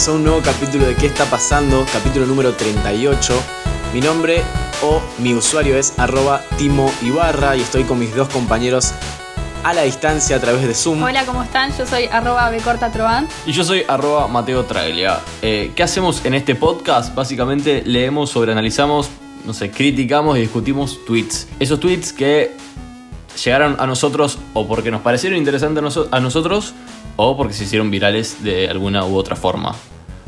Bienvenidos a un nuevo capítulo de ¿Qué está pasando? Capítulo número 38. Mi nombre o mi usuario es arroba Timo Ibarra y estoy con mis dos compañeros a la distancia a través de Zoom. Hola, ¿cómo están? Yo soy arroba becortatrovan. Y yo soy arroba Mateo Traglia. Eh, ¿Qué hacemos en este podcast? Básicamente leemos, sobreanalizamos, no sé, criticamos y discutimos tweets. Esos tweets que llegaron a nosotros o porque nos parecieron interesantes a nosotros o porque se hicieron virales de alguna u otra forma.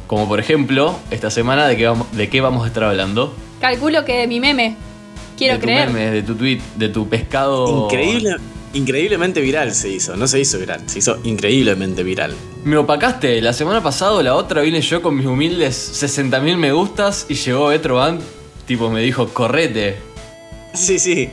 Como por ejemplo, esta semana de qué vamos, de qué vamos a estar hablando. Calculo que de mi meme. Quiero de tu creer. meme, de tu tweet, de tu pescado. Increíble, increíblemente viral se hizo. No se hizo viral, se hizo increíblemente viral. Me opacaste. La semana pasada o la otra vine yo con mis humildes 60.000 me gustas y llegó Betro Band. Tipo, me dijo, correte. Sí, sí.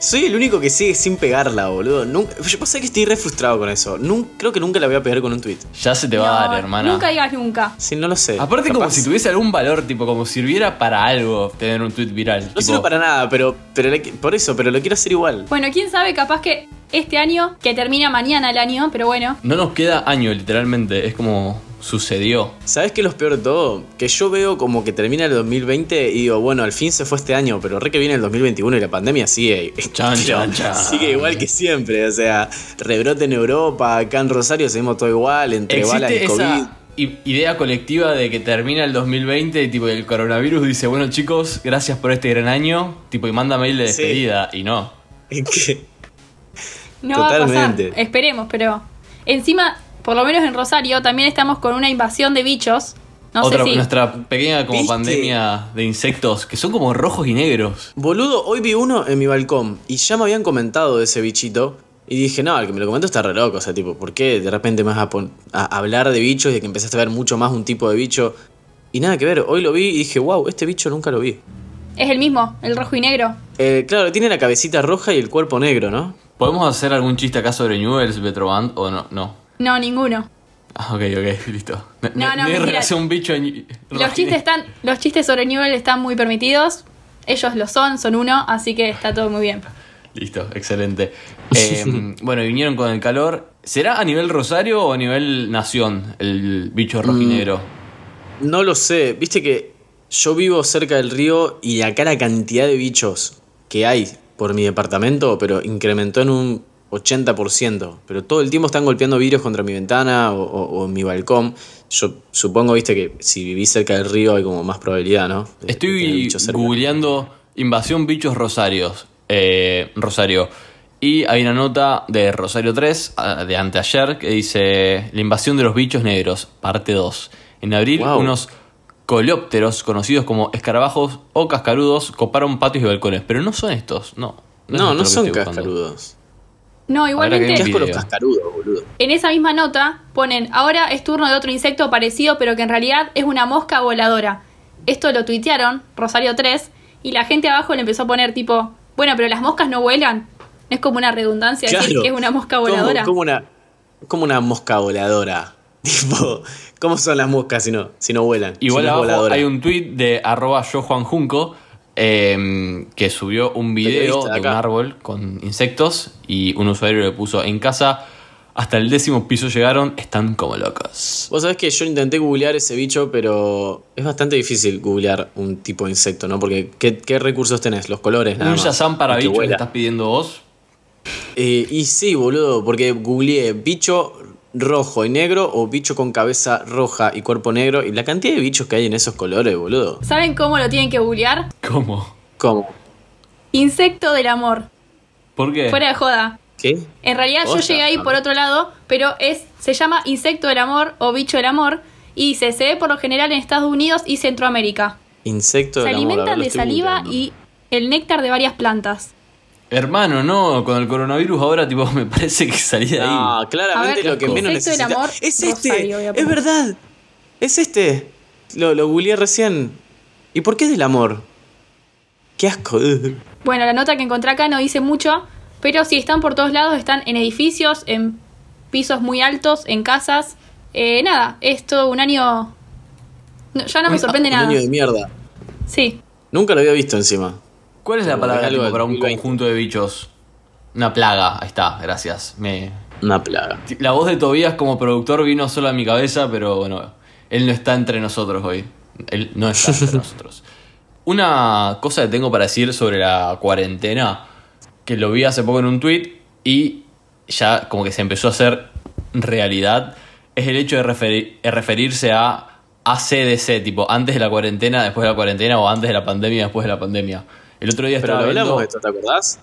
Soy el único que sigue sin pegarla, boludo. Nunca, yo pasa que estoy re frustrado con eso. Nun- creo que nunca la voy a pegar con un tweet. Ya se te va a dar, hermana. Nunca digas nunca. Sí, no lo sé. Aparte, como si tuviese algún valor, tipo, como sirviera para algo tener un tweet viral. No tipo, sirve para nada, pero, pero le- por eso, pero lo quiero hacer igual. Bueno, quién sabe, capaz que este año, que termina mañana el año, pero bueno. No nos queda año, literalmente. Es como sucedió. ¿Sabes qué es lo peor de todo? Que yo veo como que termina el 2020 y digo, bueno, al fin se fue este año, pero re que viene el 2021 y la pandemia sigue. Chan, chan, chan. Sigue igual que siempre, o sea, rebrote en Europa, acá en Rosario seguimos todo igual, entre balas Existe de COVID. esa idea colectiva de que termina el 2020 y tipo el coronavirus dice, bueno chicos, gracias por este gran año, tipo y manda mail de Sí. despedida y no. Que- No va a Totalmente. pasar. Esperemos, pero. Encima, por lo menos en Rosario, también estamos con una invasión de bichos. No Otra, sé si. nuestra pequeña como ¿Viste? pandemia de insectos que son como rojos y negros. Boludo, hoy vi uno en mi balcón y ya me habían comentado de ese bichito. Y dije, no, el que me lo comentó está re loco. O sea, tipo, ¿por qué de repente me vas a, a hablar de bichos y de que empezaste a ver mucho más un tipo de bicho? Y nada que ver, hoy lo vi y dije, wow, este bicho nunca lo vi. Es el mismo, el rojo y negro. Eh, claro, tiene la cabecita roja y el cuerpo negro, ¿no? ¿Podemos hacer algún chiste acá sobre Newells, Betroband o no? No. No, ninguno. Ah, ok, ok, listo. No, No, no, mentira. relación un bicho en... Los chistes están. Los chistes sobre Newell están muy permitidos. Ellos lo son, son uno, así que está todo muy bien. Listo, excelente. Eh, bueno, vinieron con el calor. ¿Será a nivel Rosario o a nivel nación el bicho Mm. rojinegro? No lo sé, viste que yo vivo cerca del río y acá la cantidad de bichos que hay por mi departamento, pero incrementó en un 80%. Pero todo el tiempo están golpeando vidrios contra mi ventana o, o- mi balcón. Yo supongo, viste, que si vivís cerca del río hay como más probabilidad, ¿no? De- de Estoy cerca. googleando invasión bichos Rosarios. eh, Rosario. Y hay una nota de Rosario 3, ah, de anteayer, que dice La invasión de los bichos negros, parte 2. En abril, Wow. unos coleópteros, conocidos como escarabajos o cascarudos, coparon patios y balcones. Pero no son estos, no. No, no son cascarudos. No, igualmente. En esa misma nota ponen, ahora es turno de otro insecto parecido, pero que en realidad es una mosca voladora. Esto lo tuitearon, Rosario 3, y la gente abajo le empezó a poner tipo, bueno, pero las moscas no vuelan. ¿No es como una redundancia decir que es una mosca ¿Cómo- voladora? Como, una, como una mosca voladora. Tipo, ¿cómo son las moscas si no, si no vuelan? Igual si no abajo hay un tweet de arroba yo Juan Junco eh, que subió un video de de un árbol con insectos y un usuario le puso en casa hasta el décimo piso llegaron, están como locos. Vos sabés que yo intenté googlear ese bicho, pero es bastante difícil googlear un tipo de insecto, ¿no? Porque ¿qué, qué recursos tenés? Los colores, nada Un. Shazam para Y que estás pidiendo vos. Eh, y sí, boludo, porque googleé bicho rojo y negro o bicho con cabeza roja y cuerpo negro y la cantidad de bichos que hay en esos colores, boludo. ¿Saben cómo lo tienen que googlear? ¿Cómo? ¿Cómo? Insecto del amor. ¿Por qué? Fuera de joda. ¿Qué? En realidad yo llegué ahí por otro lado, pero es se llama insecto del amor o bicho del amor y dice, se ve por lo general en Estados Unidos y Centroamérica. Insecto Se del amor, ver, alimentan de saliva y el néctar de varias plantas. Hermano, no, con el coronavirus ahora tipo me parece que salí de ahí. No, claramente ver, lo que menos necesita. amor, es este, Rosario, es verdad. Es este. Lo, lo googleé recién. ¿Y por qué del amor? Qué asco. Bueno, la nota que encontré acá no dice mucho, pero si están por todos lados, están en edificios, en pisos muy altos, en casas. Eh, nada, es todo un año... no, ya no me sorprende Un nada. año de mierda. Sí. Nunca lo había visto encima. ¿Cuál es la palabra algo tipo, para un 2020? conjunto de bichos? Una plaga, ahí está, gracias. Me... Una plaga. La voz de Tobías como productor vino solo a mi cabeza, pero bueno, él no está entre nosotros hoy. Él no está entre nosotros. Una cosa que tengo para decir sobre la cuarentena, que lo vi hace poco en un tweet y ya como que se empezó a hacer realidad, es el hecho de referi- de referirse a ACDC, tipo antes de la cuarentena, después de la cuarentena o antes de la pandemia, después de la pandemia. El otro día Pero estaba lo hablamos viendo- de esto, ¿te acordás?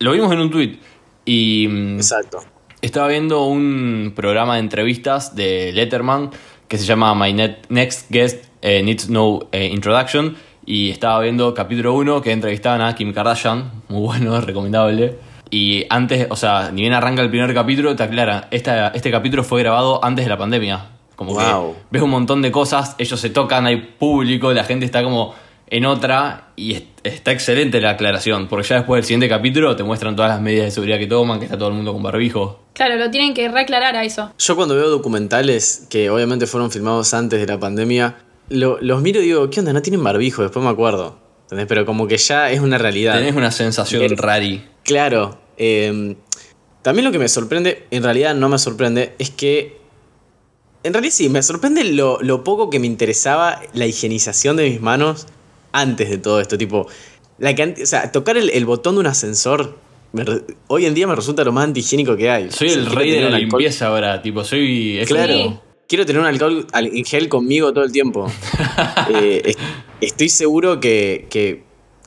Lo vimos en un tweet y... mm, Exacto. estaba viendo un programa de entrevistas de Letterman que se llama My Net- Next Guest eh, Needs No eh, Introduction y estaba viendo capítulo 1 que entrevistaban a Kim Kardashian, muy bueno, recomendable. Y antes, o sea, ni bien arranca el primer capítulo, te aclaran, esta, este capítulo fue grabado antes de la pandemia. Como Wow. que ves un montón de cosas, ellos se tocan, hay público, la gente está como en otra y es- está excelente la aclaración, porque ya después del siguiente capítulo te muestran todas las medidas de seguridad que toman, que está todo el mundo con barbijo. Claro, lo tienen que reaclarar a eso. Yo cuando veo documentales que obviamente fueron filmados antes de la pandemia, lo- los miro y digo, ¿qué onda? No tienen barbijo, después me acuerdo. ¿Entendés? Pero como que ya es una realidad. Tenés una sensación Eres- rari. Claro. eh, también lo que me sorprende, en realidad no me sorprende, es que. En realidad sí, me sorprende lo, lo poco que me interesaba la higienización de mis manos antes de todo esto. Tipo, la o sea, tocar el, el botón de un ascensor me re- hoy en día me resulta lo más antihigiénico que hay. Soy O sea, el rey de la alcohol- limpieza ahora, tipo, soy... es Claro. Sí. Quiero tener un alcohol al- en gel conmigo todo el tiempo. Eh, es- estoy seguro que, que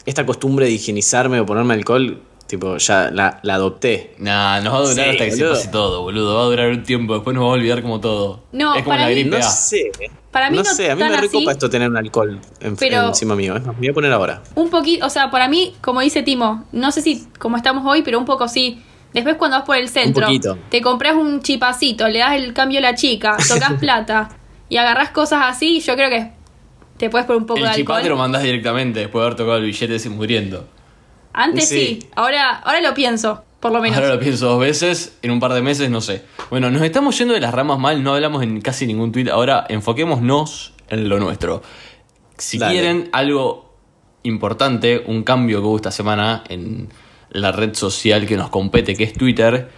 esta costumbre de higienizarme o ponerme alcohol, tipo, ya la, la adopté. Nah, nos va a durar Sí, hasta que boludo. se pase todo, boludo. Va a durar un tiempo, después nos va a olvidar como todo. No, es como para la mí- gripe No A. sé. Para mí no, no sé, a mí me recopa esto tener un alcohol en- pero- encima mío. Es más, me voy a poner ahora. Un poquito, o sea, para mí, como dice Timo, no sé si como estamos hoy, pero un poco sí. Después cuando vas por el centro, te compras un chipacito, le das el cambio a la chica, tocas plata y agarrás cosas así, yo creo que te puedes poner un poco El de chipá te lo alcohol. mandás directamente después de haber tocado el billete ese muriendo. Antes Sí. sí, ahora, ahora lo pienso, por lo menos. Ahora lo pienso dos veces, en un par de meses no sé. Bueno, nos estamos yendo de las ramas mal, no hablamos en casi ningún tweet. Ahora enfoquémonos en lo nuestro. Si Dale. quieren algo importante, un cambio que hubo esta semana en la red social que nos compete, que es Twitter,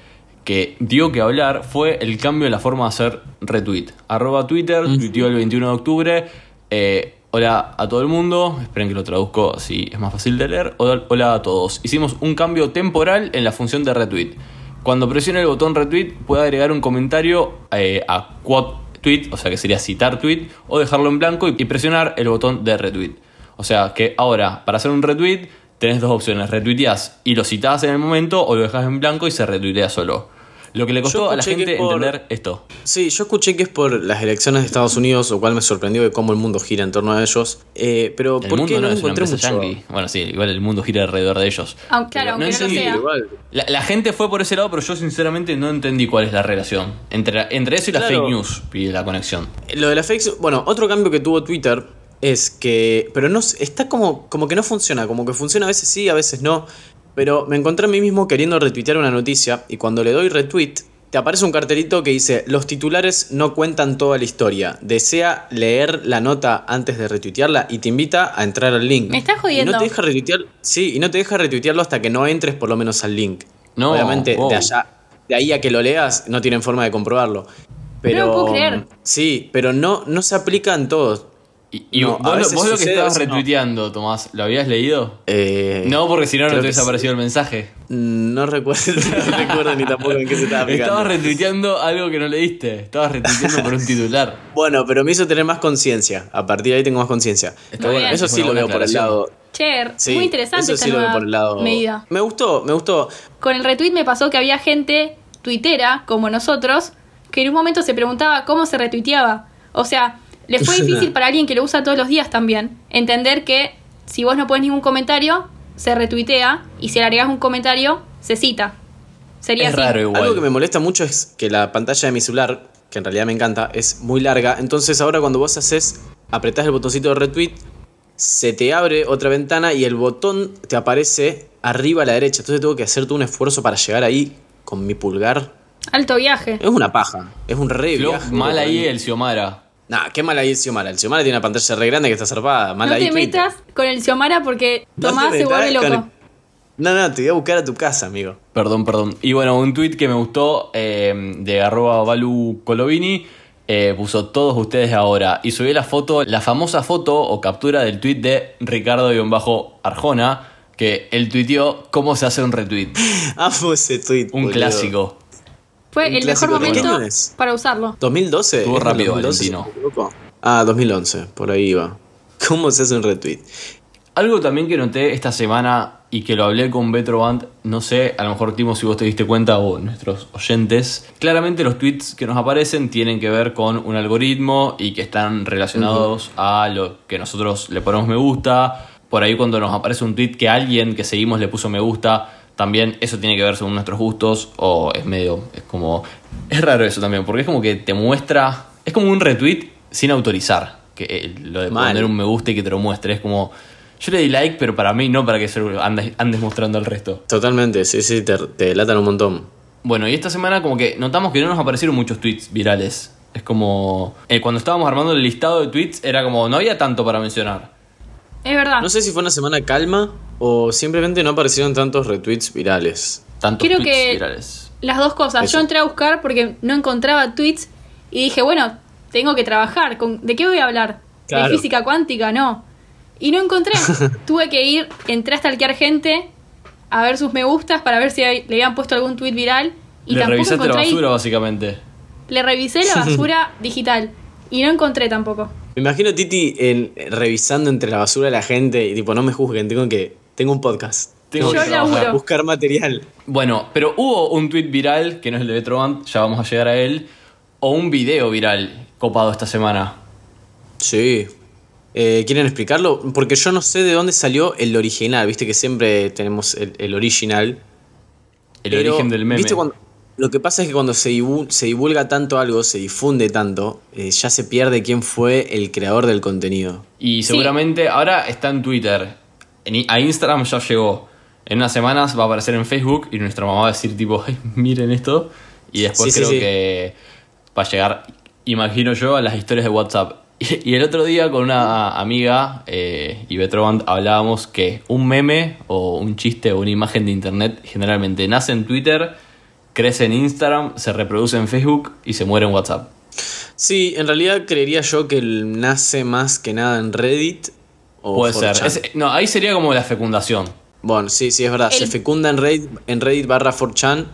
que dio que hablar, fue el cambio en la forma de hacer retweet. Arroba Twitter, tuiteó el 21 de octubre. eh, hola a todo el mundo, esperen que lo traduzco así es más fácil de leer. Hola, a todos. Hicimos un cambio temporal en la función de retweet. Cuando presione el botón retweet puede agregar un comentario eh, a quote tweet, o sea que sería citar tweet, o dejarlo en blanco y y presionar el botón de retweet. O sea que ahora, para hacer un retweet, tenés dos opciones. Retuiteás y lo citás en el momento o lo dejas en blanco y se retuitea solo. Lo que le costó a la gente por- entender esto. Sí, yo escuché que es por las elecciones de Estados Unidos, lo cual me sorprendió de cómo el mundo gira en torno a ellos. Eh, pero El ¿por mundo qué no, no, es una encontré empresa mucho? yankee. Bueno, sí, igual el mundo gira alrededor de ellos. Aunque- claro, aunque no entendí- sea. Igual. La, la gente fue por ese lado, pero yo sinceramente no entendí cuál es la relación. Entre, entre eso y la Claro. fake news y la conexión. Lo de la fake bueno, otro cambio que tuvo Twitter es que, pero no, sé, está como, como que no funciona, como que funciona a veces sí, a veces no, pero me encontré a mí mismo queriendo retuitear una noticia y cuando le doy retweet te aparece un cartelito que dice los titulares no cuentan toda la historia, desea leer la nota antes de retuitearla y te invita a entrar al link. Me estás jodiendo. Y no te deja retuitear, sí, y no te deja retuitearlo hasta que no entres por lo menos al link. No, Obviamente wow. de allá, de ahí a que lo leas no tienen forma de comprobarlo. Pero, No lo puedo creer. Sí, pero no, no se aplica en todos. Y, y No, a vos, lo- veces vos lo que estabas no. retuiteando, Tomás, ¿lo habías leído? Eh, No, porque si no, no te hubiese sí. aparecido el mensaje. No recuerdo, no recuerdo ni tampoco en qué se estaba aplicando. Estabas retuiteando algo que no leíste. Estabas retuiteando por un titular. Bueno, pero me hizo tener más conciencia. A partir de ahí tengo más conciencia. Está bueno, Eso es sí lo veo por el lado. Che, Sí, muy interesante eso esta sí lo veo nueva por el lado. medida. Me gustó, me gustó. Con el retweet me pasó que había gente tuitera, como nosotros, que en un momento se preguntaba cómo se retuiteaba. O sea, le fue difícil para alguien que lo usa todos los días también entender que si vos no pones ningún comentario, se retuitea y si le agregás un comentario, se cita. Sería Es así. raro igual. Algo que me molesta mucho es que la pantalla de mi celular, que en realidad me encanta, es muy larga. Entonces ahora cuando vos haces, apretás el botoncito de retweet, se te abre otra ventana y el botón te aparece arriba a la derecha. Entonces tengo que hacer todo un esfuerzo para llegar ahí con mi pulgar. Alto viaje. Es una paja, es un re Flo, viaje. mal ahí el el Xiomara. Nah, qué mal ahí el Xiomara. El Xiomara tiene una pantalla re grande que está zarpada. No ahí te Twitter. metas con el Xiomara porque No Tomás se metas vuelve loco. No, no, te voy a buscar a tu casa, amigo. Perdón, perdón. Y bueno, un tweet que me gustó eh, de arroba Balu Colovini. eh, puso todos ustedes ahora. Y subió la foto, la famosa foto o captura del tweet de Ricardo-Arjona. Que él tuiteó cómo se hace un retweet. Amo ese tweet. Un boludo. clásico. Fue el mejor clásico. ¿De qué momento año es? para usarlo. 2012. Estuvo ¿Es rápido, 2012, si Valentino. Ah, 2011, por ahí iba. ¿Cómo se hace un retweet? Algo también que noté esta semana y que lo hablé con Betroband, no sé, a lo mejor Timo si vos te diste cuenta o nuestros oyentes, claramente los tweets que nos aparecen tienen que ver con un algoritmo y que están relacionados a lo que nosotros le ponemos me gusta. Por ahí cuando nos aparece un tweet que alguien que seguimos le puso me gusta, también eso tiene que ver según nuestros gustos o es medio, es como, es raro eso también, porque es como que te muestra, es como un retweet sin autorizar, que eh, lo de Mal. poner un me gusta y que te lo muestre, es como... Yo le di like, pero para mí no para que se andes, andes mostrando al resto. Totalmente, sí, sí, te, te delatan un montón. Bueno, y esta semana como que notamos que no nos aparecieron muchos tweets virales. Es como... eh, cuando estábamos armando el listado de tweets era como... No había tanto para mencionar. Es verdad. No sé si fue una semana calma o simplemente no aparecieron tantos retweets virales. Tantos Creo tweets que virales. las dos cosas. Eso. Yo entré a buscar porque no encontraba tweets y dije, bueno, tengo que trabajar. ¿Con- ¿De qué voy a hablar? Claro. ¿De física cuántica? No. Y no encontré. Tuve que ir, entré a stalkear gente a ver sus me gustas para ver si le habían puesto algún tweet viral. Y Le tampoco revisaste la encontré basura básicamente. Le revisé la basura digital y no encontré tampoco. Me imagino Titi en, revisando entre la basura de la gente y tipo, no me juzguen, tengo que. Tengo un podcast. Tengo Yo que. Buscar material. Bueno, pero hubo un tweet viral, que no es el de Betroband, ya vamos a llegar a él. O un video viral copado esta semana. Sí. Eh, ¿Quieren explicarlo? Porque yo no sé de dónde salió el original. Viste que siempre tenemos el, el original. El Pero, origen del meme. ¿viste cuando- lo que pasa es que cuando se, divu- se divulga tanto algo, se difunde tanto, eh, ya se pierde quién fue el creador del contenido. Y seguramente ahora está en Twitter. En a Instagram ya llegó. En unas semanas va a aparecer en Facebook y nuestra mamá va a decir tipo, ay, miren esto. Y después Sí, sí, creo sí. que va a llegar, imagino yo, a las historias de WhatsApp. Y, y el otro día con una amiga eh, y Betroband hablábamos que un meme o un chiste o una imagen de internet generalmente nace en Twitter, crece en Instagram, se reproduce en Facebook y se muere en WhatsApp. Sí, en realidad creería yo que nace más que nada en Reddit. O Puede ser. 4chan. Es- no, ahí sería como la fecundación. Bueno, sí, sí, es verdad. Se fecunda en Reddit, en Reddit barra 4chan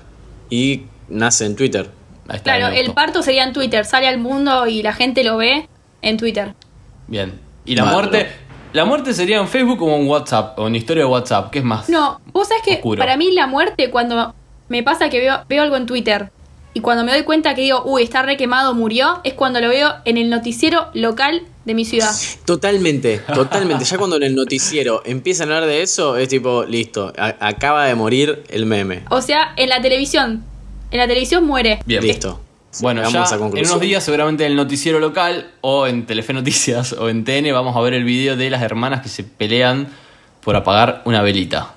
y nace en Twitter. Ahí está, Claro, el parto sería en Twitter. Sale al mundo y la gente lo ve en Twitter. Bien. Y la muerte. La muerte sería en Facebook o en WhatsApp, o en historia de WhatsApp, ¿qué es más? No, vos sabés que Oscuro. para mí la muerte, cuando me pasa que veo, veo algo en Twitter y cuando me doy cuenta que digo, uy, está re quemado, murió, es cuando lo veo en el noticiero local de mi ciudad. Totalmente, totalmente. ya cuando en el noticiero empiezan a hablar de eso, es tipo, listo, acaba de morir el meme. O sea, en la televisión. En la televisión muere. Bien. Listo. Bueno, ya a en unos días seguramente en el noticiero local o en Telefe Noticias o en TN vamos a ver el video de las hermanas que se pelean por apagar una velita.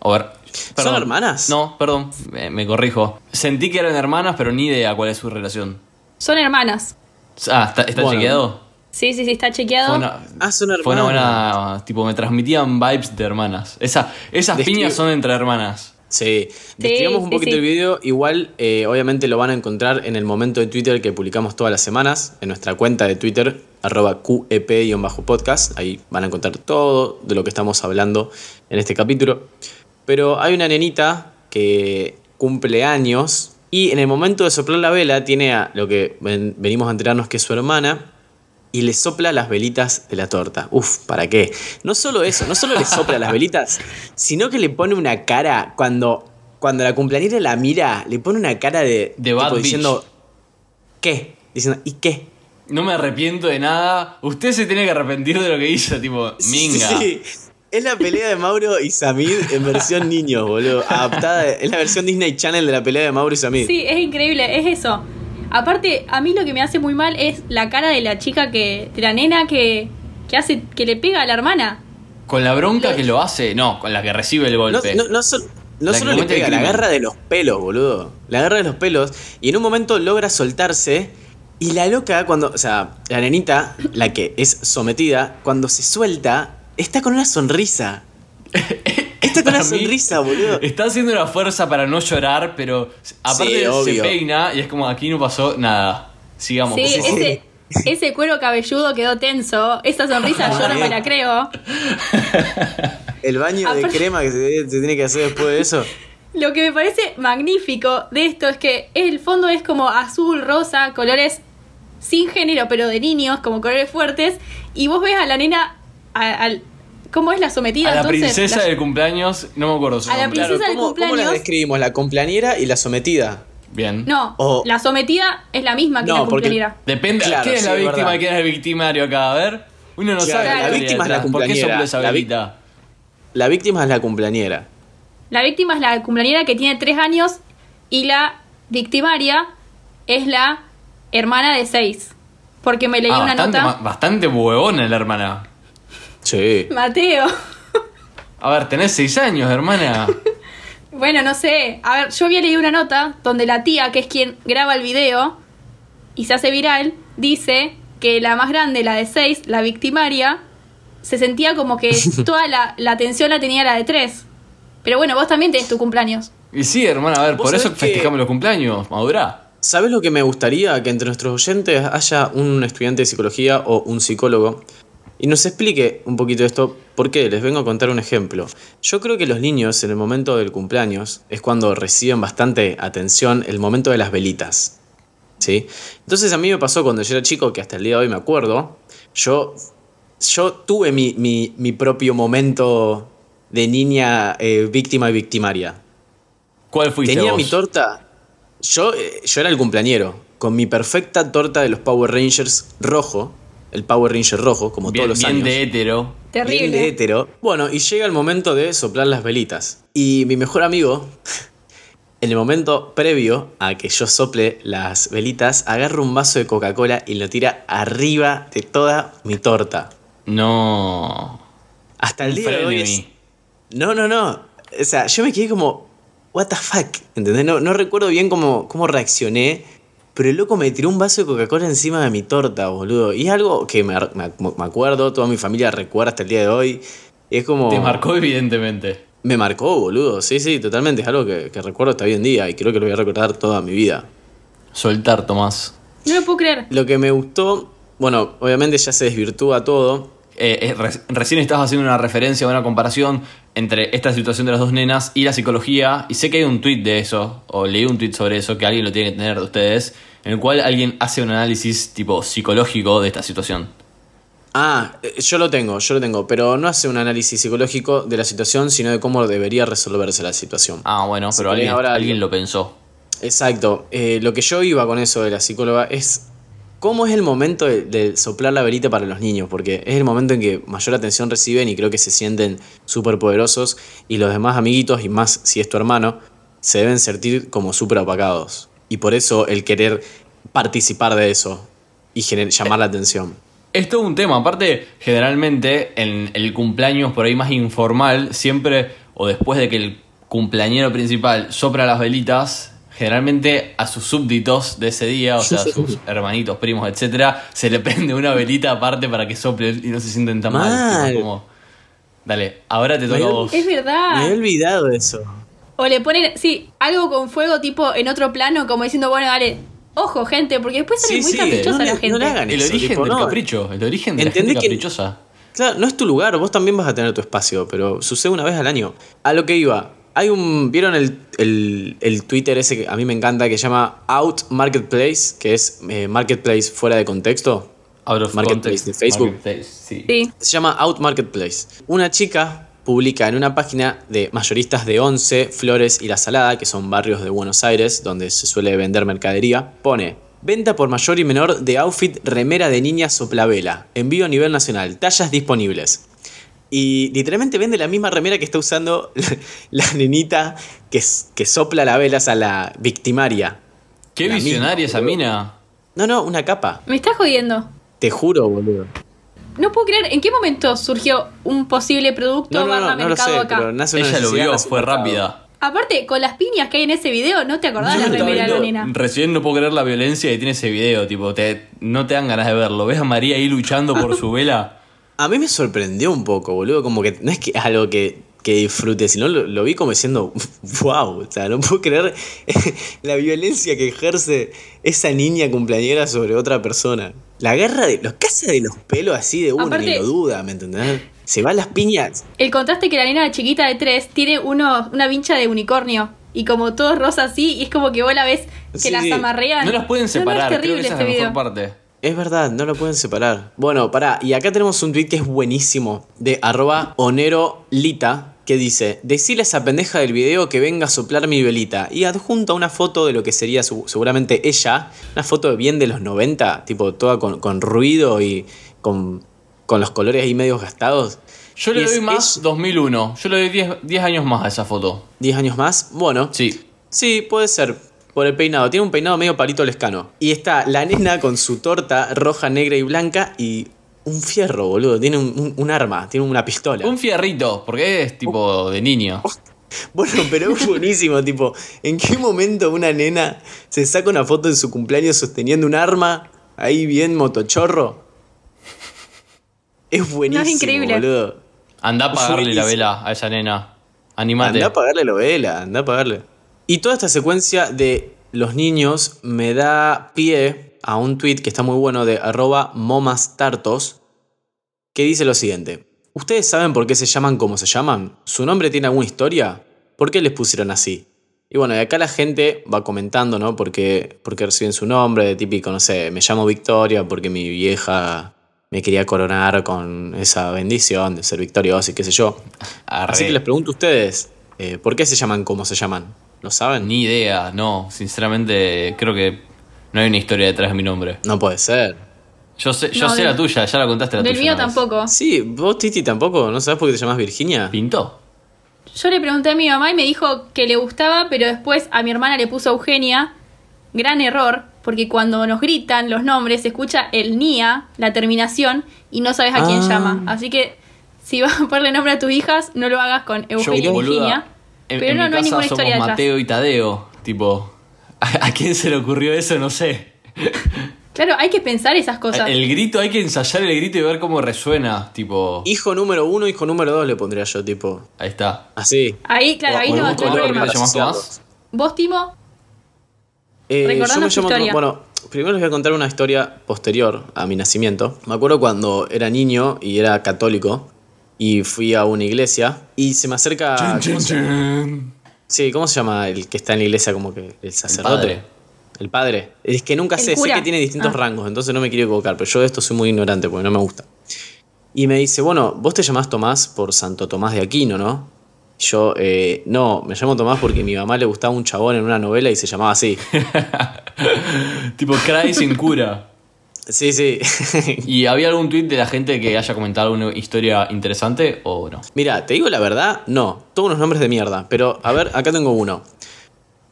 A ver. Perdón. hermanas? No, perdón, me, me corrijo. Sentí que eran hermanas, pero ni idea cuál es su relación. Son hermanas. Ah, ¿está, está Bueno. chequeado? Sí, sí, sí, está chequeado. Fue una, Ah, son fue una hermanas. buena. Tipo, me transmitían vibes de hermanas. Esa, esas piñas son entre hermanas. Sí, describamos un sí, poquito sí. el video. Igual, eh, obviamente lo van a encontrar en el momento de Twitter que publicamos todas las semanas, en nuestra cuenta de Twitter, arroba QEP-podcast. Ahí van a encontrar todo de lo que estamos hablando en este capítulo. Pero hay una nenita que cumple años y en el momento de soplar la vela tiene a lo que ven- venimos a enterarnos que es su hermana y le sopla las velitas de la torta. Uf, ¿para qué? No solo eso, no solo le sopla las velitas, sino que le pone una cara cuando, cuando la cumpleañera la mira, le pone una cara de, De diciendo ¿qué? Diciendo ¿y qué? No me arrepiento de nada. Usted se tiene que arrepentir de lo que hizo, tipo, minga. Sí, Es la pelea de Mauro y Samid en versión niños, boludo. Adaptada, es la versión Disney Channel de la pelea de Mauro y Samid. Sí, es increíble, es eso. Aparte, a mí lo que me hace muy mal es la cara de la chica que. de la nena que que hace, que le pega a la hermana. Con la bronca que lo hace, no, con la que recibe el golpe. no, no solo le pega, la agarra de los pelos, boludo. La agarra de los pelos y en un momento logra soltarse. Y la loca, cuando. O sea, la nenita, la que es sometida, cuando se suelta, está con una sonrisa. Está con una sonrisa, boludo. Está haciendo una fuerza para no llorar, pero aparte Sí, se peina y es como aquí no pasó nada. Sigamos. Sí, ese, ese cuero cabelludo quedó tenso. Esa sonrisa yo no me la creo. El baño de crema que se, se tiene que hacer después de eso. Lo que me parece magnífico de esto es que el fondo es como azul, rosa, colores sin género, pero de niños, como colores fuertes. Y vos ves a la nena, a- al, ¿cómo es la sometida? A la entonces? princesa La- del cumpleaños, no me acuerdo su A la nombre. princesa- del ¿cómo, ¿Cómo las cumpleaños? describimos? La cumpleañera y la sometida. Bien. No, O- la sometida es la misma que No, la porque- cumpleañera. Depende. Claro, ¿Quién es sí, la víctima verdad. y quién es el victimario acá? A ver. Uno no Claro, sabe. la víctima es la detrás. ¿Por qué cumpleañera. La vi-? La víctima es la cumpleañera. La víctima es la cumpleañera que tiene tres años y la victimaria es la hermana de seis. Porque me leí Ah, una bastante, nota. bastante huevona la hermana. Sí. Mateo. A ver, tenés seis años, hermana. Bueno, no sé. A ver, yo había leído una nota donde la tía, que es quien graba el video y se hace viral, dice que la más grande, la de 6, la victimaria, se sentía como que toda la, la atención la tenía la de 3. Pero bueno, vos también tenés tu cumpleaños. Y sí, hermana, a ver, por eso sabés que- festejamos los cumpleaños, madurá. ¿Sabes lo que me gustaría? Que entre nuestros oyentes haya un estudiante de psicología o un psicólogo y nos explique un poquito esto. ¿Por qué? Les vengo a contar un ejemplo. Yo creo que los niños en el momento del cumpleaños es cuando reciben bastante atención el momento de las velitas. ¿Sí? Entonces a mí me pasó cuando yo era chico, que hasta el día de hoy me acuerdo, yo, yo tuve mi, mi- mi propio momento de niña eh, víctima y victimaria. ¿Cuál fuiste Tenía vos? mi torta. Yo, eh, yo era el cumpleañero. Con mi perfecta torta de los Power Rangers rojo. El Power Ranger rojo, como bien, todos los bien años. de hétero. Terrible. Bien de hétero. Bueno, y llega el momento de soplar las velitas. Y mi mejor amigo, en el momento previo a que yo sople las velitas, agarra un vaso de Coca-Cola y lo tira arriba de toda mi torta. No. Hasta el día de hoy. Es- No, no, no. O sea, yo me quedé como, what the fuck, ¿entendés? No, no recuerdo bien cómo, cómo reaccioné, pero el loco me tiró un vaso de Coca-Cola encima de mi torta, boludo. Y es algo que me, me- me acuerdo, toda mi familia recuerda hasta el día de hoy. Y es como... Te marcó evidentemente. Me marcó, boludo. Sí, sí, totalmente. Es algo que, que recuerdo hasta hoy en día y creo que lo voy a recordar toda mi vida. Soltar, Tomás. No lo puedo creer. Lo que me gustó, bueno, obviamente ya se desvirtúa todo. Eh, eh, re- recién estabas haciendo una referencia, una comparación entre esta situación de las dos nenas y la psicología. Y sé que hay un tweet de eso, o leí un tweet sobre eso, que alguien lo tiene que tener de ustedes, en el cual alguien hace un análisis tipo psicológico de esta situación. Ah, eh, yo lo tengo, yo lo tengo, pero no hace un análisis psicológico de la situación, sino de cómo debería resolverse la situación. Ah, bueno, pero alguien, ahora- alguien lo pensó. Exacto. Eh, lo que yo iba con eso de la psicóloga es cómo es el momento de, soplar la velita para los niños, porque es el momento en que mayor atención reciben y creo que se sienten súper poderosos y los demás amiguitos, y más si es tu hermano, se deben sentir como súper opacados. Y por eso el querer participar de eso y llamar la atención. Es todo un tema. Aparte, generalmente en el cumpleaños por ahí más informal, siempre o después de que el cumpleañero principal sopra las velitas, generalmente a sus súbditos de ese día, o sea, a sus hermanitos, primos, etcétera, se le prende una velita aparte para que soplen y no se sienten tan mal. Mal. Como, Dale, ahora te toca a Me- vos. Es Me verdad. he olvidado de eso. O le ponen, sí, algo con fuego tipo en otro plano, como diciendo, bueno, dale, ojo, gente, porque después sale Sí, muy sí, caprichosa no la gente. no le hagan El eso, origen tipo, del no. capricho, el origen de la gente que- caprichosa. Claro, no es tu lugar, vos también vas a tener tu espacio, pero sucede una vez al año. A lo que iba, hay un. ¿Vieron el, el- el Twitter ese que a mí me encanta que se llama Out Marketplace, que es eh, Marketplace fuera de contexto? Out of Marketplace context. de Facebook. Marketplace, sí. Sí. Se llama Out Marketplace. Una chica publica en una página de mayoristas de Once, Flores y La Salada, que son barrios de Buenos Aires donde se suele vender mercadería, pone venta por mayor y menor de outfit remera de niña soplavela, envío a nivel nacional, tallas disponibles. Y literalmente vende la misma remera que está usando la, la nenita que, que sopla la vela, o sea, la victimaria. Qué La visionaria misma, esa mina. No, no, una capa. Me estás jodiendo. Te juro, boludo. no puedo creer, ¿en qué momento surgió un posible producto No, no, barra no, no lo mercado sé, acá? pero nace una Ella lo vio, fue mercado. rápida. Aparte, con las piñas que hay en ese video, ¿no te acordás de la remera de la nena? Recién no puedo creer la violencia que tiene ese video, tipo, te, no te dan ganas de verlo. ¿Ves a María ahí luchando por su vela? A mí me sorprendió un poco, boludo. Como que no es que es algo que, que disfrute, sino lo, lo vi como diciendo, wow. O sea, no puedo creer la violencia que ejerce esa niña cumpleañera sobre otra persona. La agarra de los casa de los pelos así de uno, Aparte- ni lo duda, ¿me entendés? Se va a las piñas. El contraste que la nena chiquita de tres tiene uno, una vincha de unicornio. Y como todo rosa así, y es como que vos la ves que Sí, las amarrean. No las pueden No, no, separar, es creo terrible que esa es este la video. mejor parte. Es verdad, no lo pueden separar. Bueno, pará, y acá tenemos un tweet que es buenísimo, de arroba onerolita, que dice, decile a esa pendeja del video que venga a soplar mi velita. Y adjunta una foto de lo que sería su- seguramente ella, una foto bien de los 90, tipo toda con, con ruido y con, con los colores ahí medios gastados. Yo le Y doy es- más es 2001. Yo le doy 10, 10 años más a esa foto. 10 años más. Bueno, Sí. Sí, puede ser. Por el peinado. Tiene un peinado medio palito lescano. Y está la nena con su torta roja, negra y blanca y un fierro, boludo. Tiene un, un- un arma, tiene una pistola. Un fierrito, porque es tipo de niño. Bueno, pero es buenísimo, tipo, ¿en qué momento una nena se saca una foto en su cumpleaños sosteniendo un arma ahí bien motochorro? Es buenísimo, increíble. boludo. Anda a pagarle la vela a esa nena. Animate. Anda a pagarle la vela, anda a pagarle. Y toda esta secuencia de los niños me da pie a un tweet que está muy bueno de arroba momastartos, que dice lo siguiente. ¿Ustedes saben por qué se llaman como se llaman? ¿Su nombre tiene alguna historia? ¿Por qué les pusieron así? Y bueno, y acá la gente va comentando, ¿no? Porque, porque reciben su nombre, de típico, no sé, me llamo Victoria porque mi vieja me quería coronar con esa bendición de ser victoriosa y qué sé yo. Arre. Así que les pregunto a ustedes, eh, ¿por qué se llaman como se llaman? ¿Lo saben? Ni idea, no. Sinceramente, creo que no hay una historia detrás de mi nombre. No puede ser. Yo sé, yo No, sé del- la tuya, ya la contaste la Del tuya. mío una vez. tampoco. Sí, vos Titi tampoco, ¿no sabes por qué te llamas Virginia? ¿Pintó? Yo le pregunté a mi mamá y me dijo que le gustaba, pero después a mi hermana le puso Eugenia. Gran error, porque cuando nos gritan los nombres se escucha el NIA, la terminación, y no sabes a quién Ah. llama. Así que si vas a ponerle nombre a tus hijas, no lo hagas con Eugenia y Virginia. en, pero en no, mi no hay casa ninguna somos historia detrás. Mateo y Tadeo. Tipo, ¿a, a quién se le ocurrió eso? No sé. Claro, hay que pensar esas cosas. El grito, hay que ensayar el grito y ver cómo resuena. Tipo, Hijo número uno, hijo número dos le pondría yo, tipo. ahí está. Así. Ahí, claro, ahí O- no, o- no hay o- ¿Cómo problema. le llamas Tomás? ¿Vos, Timo? Eh, Recordanos yo me tu llamo historia. Bueno, primero les voy a contar una historia posterior a mi nacimiento. Me acuerdo cuando era niño y era católico y fui a una iglesia y se me acerca. Chin, ¿cómo chin, chin. Sí, ¿cómo se llama el que está en la iglesia como que el sacerdote? padre. El padre. Es que nunca El sé, sé cura. que tiene distintos Ah. rangos, entonces no me quiero equivocar, pero yo de esto soy muy ignorante porque no me gusta. Y me dice, bueno, vos te llamás Tomás por Santo Tomás de Aquino, ¿no? Y Yo, eh, no, me llamo Tomás porque a mi mamá le gustaba un chabón en una novela y se llamaba así. tipo, cray sin cura. Sí, sí. ¿Y había algún tweet de la gente que haya comentado alguna historia interesante o no? Mira, te digo la verdad, no. Todos unos nombres de mierda. Pero, a ver, acá tengo uno.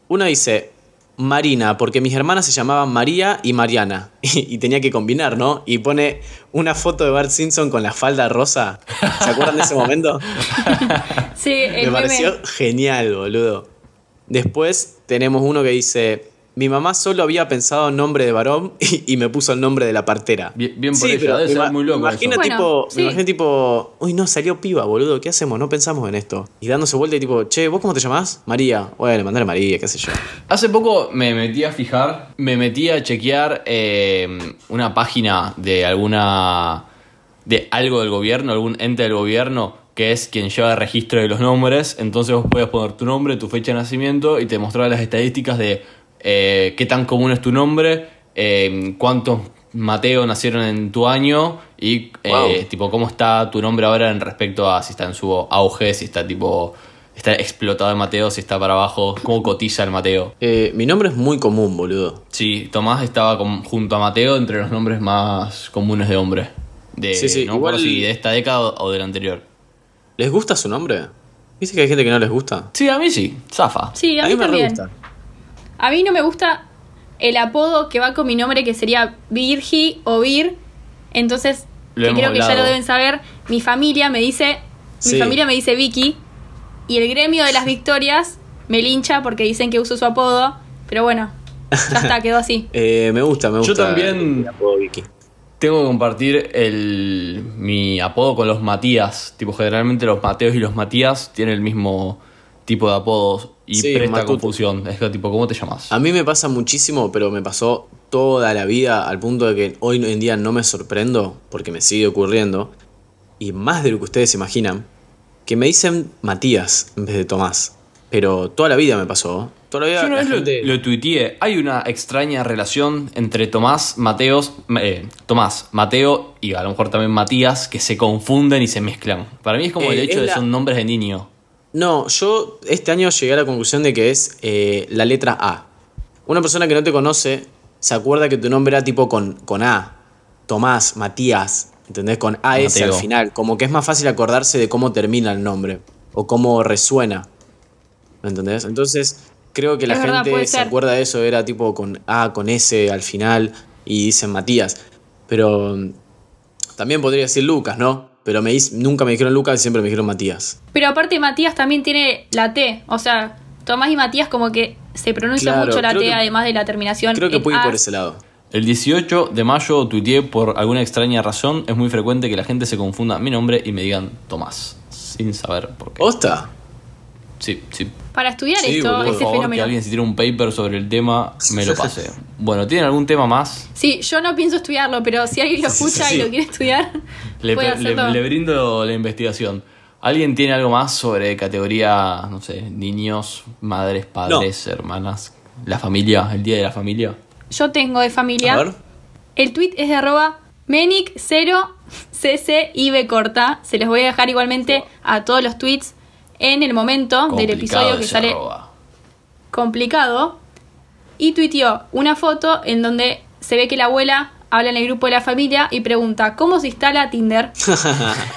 Uno dice, Marina, porque mis hermanas se llamaban María y Mariana. Y, tenía que combinar, ¿no? Y pone una foto de Bart Simpson con la falda rosa. ¿Se acuerdan de ese momento? Sí, el Me meme. pareció genial, boludo. Después tenemos uno que dice, mi mamá solo había pensado en nombre de varón y, y me puso el nombre de la partera. Bien- bien por ella, pero debe ser muy loco me imagino eso. tipo, Bueno, sí. tipo, uy no, salió piba, boludo, ¿qué hacemos? No pensamos en esto. Y dándose vuelta y tipo, che, ¿vos cómo te llamás? María. Bueno, mandale María, qué sé yo. Hace poco me metí a fijar, me metí a chequear eh, una página de alguna. de algo del gobierno, algún ente del gobierno, que es quien lleva el registro de los nombres. Entonces vos podías poner tu nombre, tu fecha de nacimiento y te mostraba las estadísticas de eh, qué tan común es tu nombre, eh, cuántos Mateo nacieron en tu año y eh, Wow. tipo cómo está tu nombre ahora en respecto a si está en su auge, si está tipo. Está explotado el Mateo, si está para abajo, cómo cotiza el Mateo. Eh, mi nombre es muy común, boludo. Sí, Tomás estaba con- junto a Mateo entre los nombres más comunes de hombre. De, Sí, sí, no igual- si de esta década o o de la anterior. ¿Les gusta su nombre? ¿Viste que hay gente que no les gusta? Sí, a mí sí, zafa. Sí, a, mí, me re gusta. A mí no me gusta el apodo que va con mi nombre, que sería Virgi o Vir. Entonces Lo que hemos creo que ya lo deben saber, mi familia me dice, mi Sí. familia me dice Vicky, y el gremio de las victorias me lincha porque dicen que uso su apodo, pero bueno, ya está, quedó así. Eh, me gusta, me Yo gusta. también- el apodo Vicky. Tengo que compartir el, mi apodo con los Matías. Tipo, generalmente los Mateos y los Matías tienen el mismo tipo de apodos y Sí, presta Matuto. confusión. Es que, tipo, ¿cómo te llamas? A mí me pasa muchísimo, pero me pasó toda la vida al punto de que hoy en día no me sorprendo porque me sigue ocurriendo. Y más de lo que ustedes imaginan, que me dicen Matías en vez de Tomás. Pero toda la vida me pasó. Toda la vida Yo una la vez lo, gente- lo tuiteé. Hay una extraña relación entre Tomás, Mateos, eh, Tomás, Mateo y a lo mejor también Matías que se confunden y se mezclan. Para mí es como el Eh, hecho de la- son nombres de niño. No, yo este año llegué a la conclusión de que es eh, la letra A. Una persona que no te conoce se acuerda que tu nombre era tipo con, con A. Tomás, Matías, ¿entendés? Con AS Mateo. al final. Como que es más fácil acordarse de cómo termina el nombre o cómo resuena. ¿Me entendés? Entonces, creo que la Es gente se ser. acuerda de eso, era tipo con A, con S al final y dicen Matías. Pero mm, también podría decir Lucas, ¿no? Pero me, nunca me dijeron Lucas y siempre me dijeron Matías. Pero aparte Matías también tiene la T, o sea, Tomás y Matías como que se pronuncia Claro, mucho la T que- además de la terminación. Creo que puede ir por ese lado. El 18 de mayo tuiteé por alguna extraña razón. Es muy frecuente que la gente se confunda mi nombre y me digan Tomás. Sin saber por qué. ¿Osta? Sí, sí. Para estudiar Sí, esto, boludo. Por favor, que fenómeno. alguien si tiene un paper sobre el tema, me lo pase. bueno, ¿tienen algún tema más? Sí, yo no pienso estudiarlo, pero si alguien lo Sí, sí, escucha sí. y lo quiere estudiar, Le, puede le- hacerlo. le brindo la investigación. ¿Alguien tiene algo más sobre categoría, no sé, niños, madres, padres, hermanas, la familia, el día de la familia? Yo tengo de familia. A ver. El tweet es de arroba Menic0CCIB corta. Se les voy a dejar igualmente a todos los tweets en el momento del episodio que sale arroba. complicado. Y tuiteó una foto en donde se ve que la abuela habla en el grupo de la familia y pregunta ¿Cómo se instala Tinder?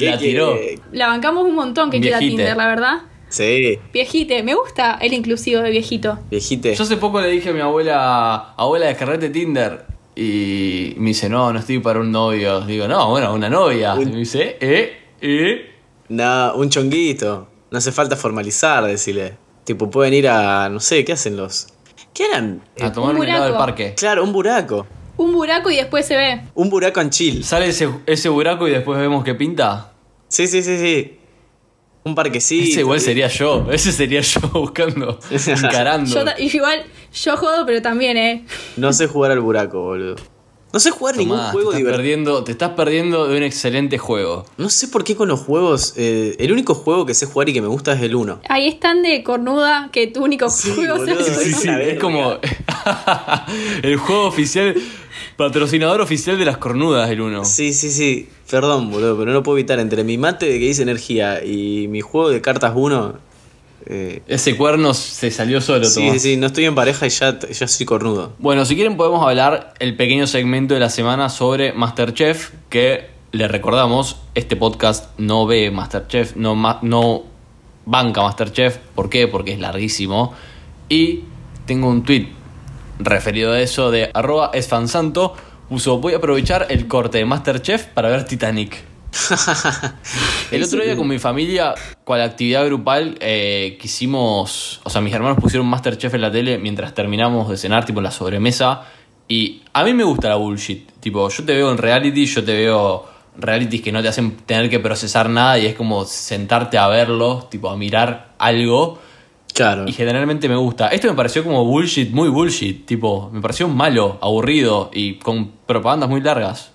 La tiró. La bancamos un montón que quiera Viejite. Tinder, la verdad. Sí, Viejite, me gusta el inclusivo de viejito. viejite. Yo hace poco le dije a mi abuela, abuela, descargate Tinder. Y me dice, no, no estoy para un novio. Digo, no, bueno, una novia. Y me dice, eh, eh. No, un chonguito. No hace falta formalizar, decirle. Tipo, pueden ir a. No sé, ¿qué hacen los.? ¿Qué harán? Eh, A tomar un un helado del buraco. parque. claro, un buraco. Un buraco y después se ve. Un buraco en chill. Sale ese, ese buraco y después vemos qué pinta. Sí, sí, sí, sí. Un parquecito. Ese igual sería yo. Ese sería yo buscando, encarando. Yo, igual, yo jodo, pero también, ¿eh? No sé jugar al buraco, boludo. No sé jugar ningún Tomá, juego te, estás divertido. perdiendo, te estás perdiendo de un excelente juego. No sé por qué con los juegos. eh, el único juego que sé jugar y que me gusta es el 1. Ahí están de cornuda que tu único Sí, juego boludo, sea- sí, Sí, es como el juego oficial, patrocinador oficial de las cornudas, el uno. Sí, sí, sí. Perdón, boludo, pero no lo puedo evitar. Entre mi mate de que dice energía y mi juego de cartas 1. Eh, Ese cuerno se salió solo, sí, Tomás. sí. No estoy en pareja y ya, ya soy cornudo. Bueno, si quieren podemos hablar el pequeño segmento de la semana sobre Masterchef, que le recordamos, este podcast no ve Masterchef, no, ma- no banca Masterchef. ¿Por qué? Porque es larguísimo. Y tengo un tweet referido a eso de arroba esfansanto. Puso, voy a aprovechar el corte de Masterchef para ver Titanic. El otro día con mi familia, cual actividad grupal, eh, quisimos. O sea, mis hermanos pusieron Masterchef en la tele mientras terminamos de cenar, tipo en la sobremesa. Y a mí me gusta la bullshit. Tipo, yo te veo en reality, yo te veo realities que no te hacen tener que procesar nada y es como sentarte a verlo, tipo a mirar algo. Claro. Y generalmente me gusta. Esto me pareció como bullshit, muy bullshit. Tipo, me pareció malo, aburrido y con propagandas muy largas.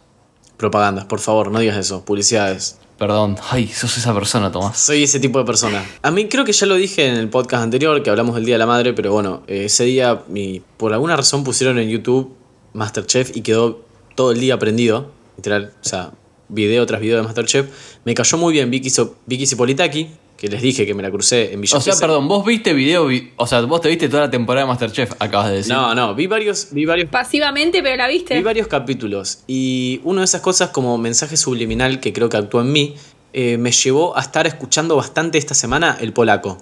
Propagandas, por favor, no digas eso. Publicidades. Perdón. Ay, sos esa persona, Tomás. Soy ese tipo de persona. A mí creo que ya lo dije en el podcast anterior, que hablamos del Día de la Madre, pero bueno, eh, ese día mi, por alguna razón pusieron en YouTube Masterchef y quedó todo el día prendido. Literal, o sea, video tras video de Masterchef. Me cayó muy bien Vicky, So- Vicky Cipolitaki, que les dije que me la crucé en Villa O sea, Gesell. perdón, vos viste video, vi- o sea, vos te viste toda la temporada de Masterchef, acabas de decir. No, no, vi varios, vi varios Pasivamente, pero la viste. Vi varios capítulos y una de esas cosas como mensaje subliminal que creo que actuó en mí, eh, me llevó a estar escuchando bastante esta semana el polaco.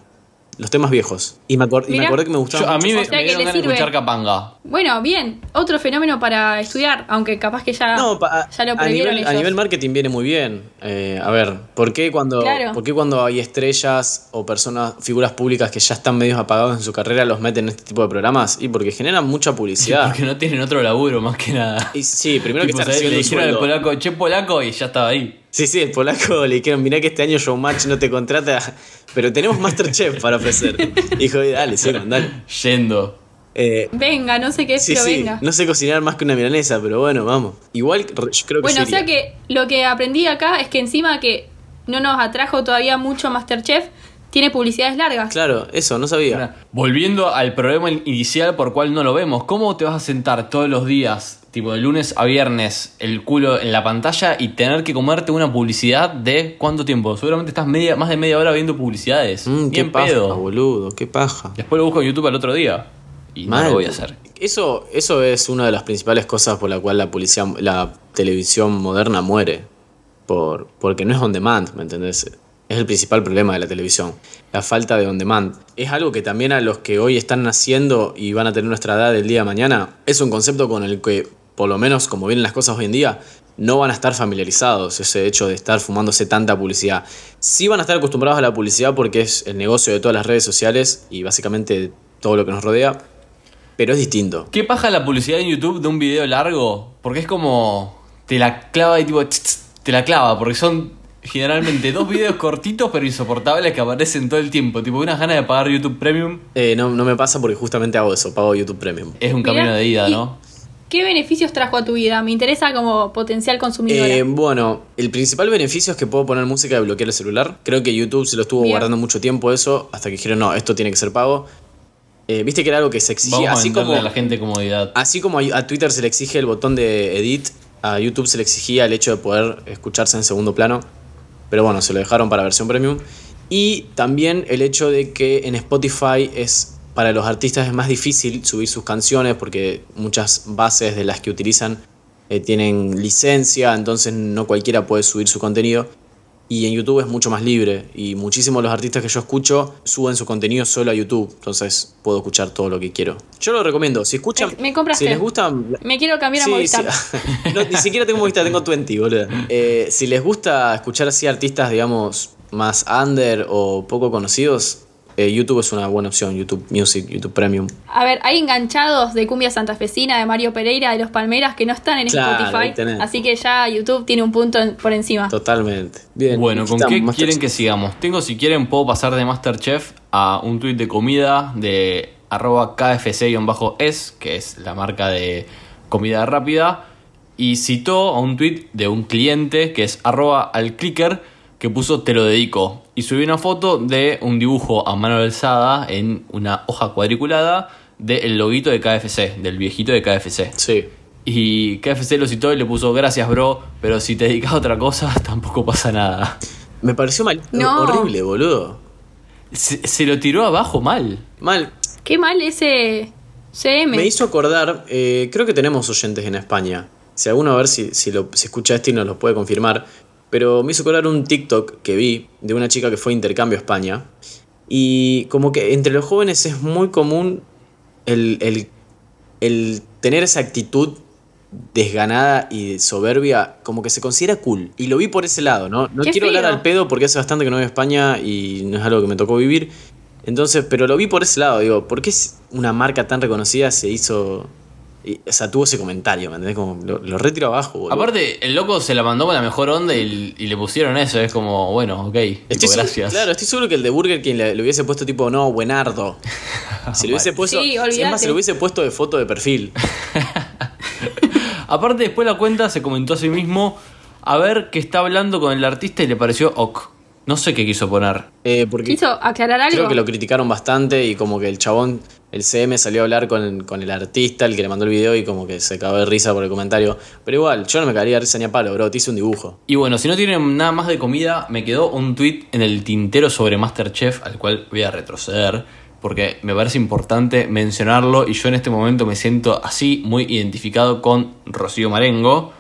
Los temas viejos. Y me, acor- y me Mirá. acordé que me gustaba Yo- a mí me, O sea me que dieron ganas de escuchar Capanga. Bueno, bien. Otro fenómeno para estudiar, aunque capaz que ya, No, pa- ya lo a, nivel, a marketing viene muy bien. Eh, a ver, ¿por qué, cuando, Claro. ¿por qué cuando hay estrellas o personas, figuras públicas que ya están medios apagados en su carrera los meten en este tipo de programas? Y porque generan mucha publicidad. Porque no tienen otro laburo más que nada. Y sí, primero que están ¿sabes? le dijeron al polaco, che polaco, y ya estaba ahí. Sí, sí, el polaco le dijeron, mirá que este año Showmatch no te contrata, pero tenemos Masterchef para ofrecer. Dijo, dale, sí, dale. Yendo. Eh, Venga, no sé qué es, sí, pero sí, venga. no sé cocinar más que una milanesa, pero bueno, vamos. Igual yo creo que Bueno, o sea iría. que lo que aprendí acá es que encima que no nos atrajo todavía mucho Masterchef, tiene publicidades largas. Claro, eso, no sabía. Volviendo al problema inicial por cual no lo vemos, ¿cómo te vas a sentar todos los días, tipo de lunes a viernes, el culo en la pantalla y tener que comerte una publicidad de cuánto tiempo? Seguramente estás media, más de media hora viendo publicidades. Mm, qué paja, pedo. boludo, qué paja. Después lo busco en YouTube al otro día. Y no Mal. lo voy a hacer. Eso, eso es una de las principales cosas por la cual la policía, la televisión moderna muere. Por, porque no es on demand, ¿me entendés? Es el principal problema de la televisión. La falta de on demand. Es algo que también a los que hoy están naciendo y van a tener nuestra edad el día de mañana, es un concepto con el que, por lo menos como vienen las cosas hoy en día, no van a estar familiarizados. Ese hecho de estar fumándose tanta publicidad. Sí van a estar acostumbrados a la publicidad porque es el negocio de todas las redes sociales y básicamente todo lo que nos rodea. Pero es distinto. ¿Qué paja la publicidad en YouTube de un video largo? Porque es como. Te la clava y tipo. Te la clava, porque son generalmente dos videos cortitos pero insoportables que aparecen todo el tiempo. Tipo, unas ganas de pagar YouTube Premium Eh, no, no me pasa porque justamente hago eso, pago YouTube Premium. es un Mirá, camino de ida, y- ¿no? ¿Qué beneficios trajo a tu vida? Me interesa como potencial consumidora. Eh, bueno, el principal beneficio es que puedo poner música y bloquear el celular. Creo que YouTube se lo estuvo Bien. guardando mucho tiempo eso, hasta que dijeron, no, esto tiene que ser pago. Eh, Viste que era algo que se exigía, Vamos a así venderle como, a la gente comodidad. así como a a Twitter se le exige el botón de edit, a YouTube se le exigía el hecho de poder escucharse en segundo plano. Pero bueno, se lo dejaron para versión premium. Y también el hecho de que en Spotify es para los artistas es más difícil subir sus canciones porque muchas bases de las que utilizan eh, tienen licencia, entonces no cualquiera puede subir su contenido. Y en YouTube es mucho más libre y muchísimos de los artistas que yo escucho suben su contenido solo a YouTube, entonces puedo escuchar todo lo que quiero. Yo lo recomiendo, si escuchan, Me- me compraste. si les gusta Me quiero cambiar a Movistar. sí. No, ni siquiera tengo Movistar, tengo 20, boludo. Eh, si les gusta escuchar así artistas, digamos, más under o poco conocidos, eh, YouTube es una buena opción. YouTube Music, YouTube Premium. A ver, hay enganchados de cumbia santafesina, de Mario Pereira, de Los Palmeras, que no están en Claro, Spotify. Así que ya YouTube tiene un punto en- por encima. Totalmente. Bien. Bueno, ¿con qué Masterchef. quieren que sigamos? Tengo, si quieren, puedo pasar de Masterchef a un tuit de comida de arroba kfc-es, que es la marca de comida rápida, y citó a un tuit de un cliente que es arroba al clicker, que puso te lo dedico. Y subió una foto de un dibujo a mano alzada en una hoja cuadriculada del loguito de KFC, del viejito de KFC. Sí. Y KFC lo citó y le puso gracias bro, pero si te dedicas a otra cosa tampoco pasa nada. Me pareció mal. No. Horrible, boludo. Se, se lo tiró abajo mal. Mal. Qué mal ese CM. Me hizo acordar, eh, creo que tenemos oyentes en España. Si alguno a ver si, si, lo, si escucha esto y nos lo puede confirmar. Pero me hizo acordar un TikTok que vi de una chica que fue a intercambio a España. Y como que entre los jóvenes es muy común el, el- el tener esa actitud desganada y soberbia, como que se considera cool. Y lo vi por ese lado, ¿no? No Qué quiero hablar al pedo porque hace bastante que no voy a España y no es algo que me tocó vivir. Entonces, pero lo vi por ese lado, digo, ¿por qué es una marca tan reconocida se hizo... y- o sea, tuvo ese comentario, ¿me entendés? Como lo, lo retiro abajo, boludo. Aparte, el loco se la mandó con la mejor onda y, y le pusieron eso. Es como, bueno, ok, tipo, Estoy seguro- gracias. claro, estoy seguro que el de Burger King le, le hubiese puesto tipo, no, buenardo. Si le hubiese puesto. Sí, es más, se lo hubiese puesto de foto de perfil. Aparte, después la cuenta se comentó a sí mismo a ver que está hablando con el artista y le pareció ok. No sé qué quiso poner. Eh, porque ¿Quiso aclarar algo? creo que lo criticaron bastante y como que el chabón, el CM salió a hablar con, con el artista, el que le mandó el video, y como que se cagó de risa por el comentario. Pero igual, yo no me cagaría de risa ni a palo, bro. Te hice un dibujo. Y bueno, si no tienen nada más de comida, me quedó un tweet en el tintero sobre Masterchef, al cual voy a retroceder, porque me parece importante mencionarlo y yo en este momento me siento así muy identificado con Rocío Marengo,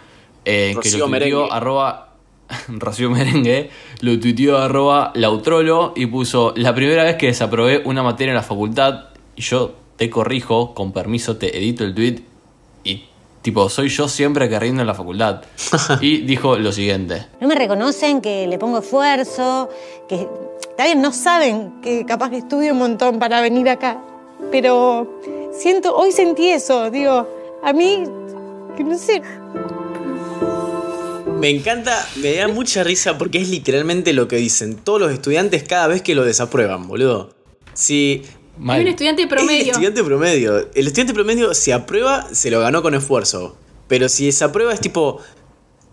eh, que Rocío lo tuiteó Merengue. arroba Rocío Merengue, lo tuiteó arroba lautrolo y puso la primera vez que desaprobé una materia en la facultad y yo te corrijo, con permiso te edito el tweet y tipo, soy yo siempre que rindo en la facultad. y dijo lo siguiente. No me reconocen que le pongo esfuerzo, que está bien, no saben que capaz que estudio un montón para venir acá, pero siento, hoy sentí eso, digo, a mí, que no sé, Me encanta, me da mucha risa porque es literalmente lo que dicen todos los estudiantes cada vez que lo desaprueban, boludo. Si Mal. Un estudiante el promedio. estudiante promedio, el estudiante promedio si aprueba se lo ganó con esfuerzo, pero si desaprueba es tipo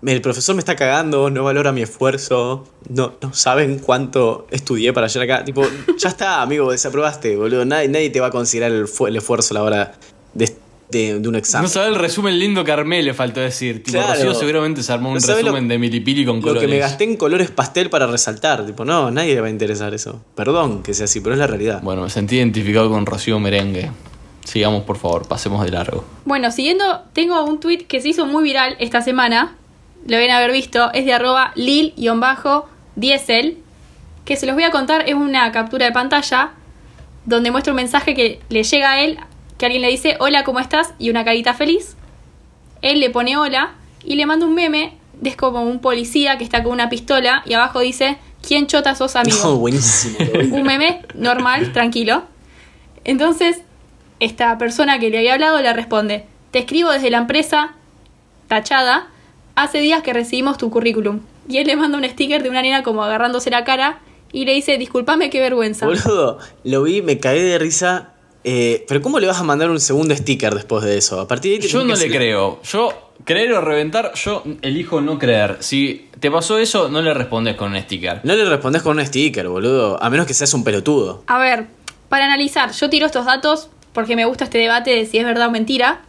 el profesor me está cagando, no valora mi esfuerzo, no, no saben cuánto estudié para llegar acá. Tipo, ya está, amigo, desaprobaste, boludo. Nadie, nadie te va a considerar el, el esfuerzo a la hora de, de- de un examen. No sabe el resumen lindo que armé, le faltó decir. Tipo, Claro. Rocío seguramente se armó un No resumen lo- de milipili con Lo colores. que me gasté en colores pastel para resaltar. Tipo, no, nadie le va a interesar eso. Perdón que sea así, pero es la realidad. Bueno, me sentí identificado con Rocío Merengue. Sigamos, por favor, pasemos de largo. Bueno, siguiendo, tengo un tweet que se hizo muy viral esta semana. Lo deben haber visto. Es de arroba lil-diesel. Que se los voy a contar. Es una captura de pantalla. Donde muestra un mensaje que le llega a él. Que alguien le dice, hola, ¿cómo estás? Y una carita feliz. Él le pone hola. Y le manda un meme. Es como un policía que está con una pistola. Y abajo dice, ¿quién chota sos amigo? No, buenísimo. un meme normal, tranquilo. Entonces, esta persona que le había hablado le responde, te escribo desde la empresa, tachada, hace días que recibimos tu currículum. Y él le manda un sticker de una nena como agarrándose la cara y le dice, discúlpame, qué vergüenza. Boludo, lo vi, me caí de risa. Eh, pero ¿cómo le vas a mandar un segundo sticker después de eso? A partir de ahí te Yo no que le creo. Yo, creer o reventar, yo elijo no creer. Si te pasó eso, no le respondes con un sticker. No le respondes con un sticker, boludo. A menos que seas un pelotudo. A ver, para analizar, yo tiro estos datos porque me gusta este debate de si es verdad o mentira.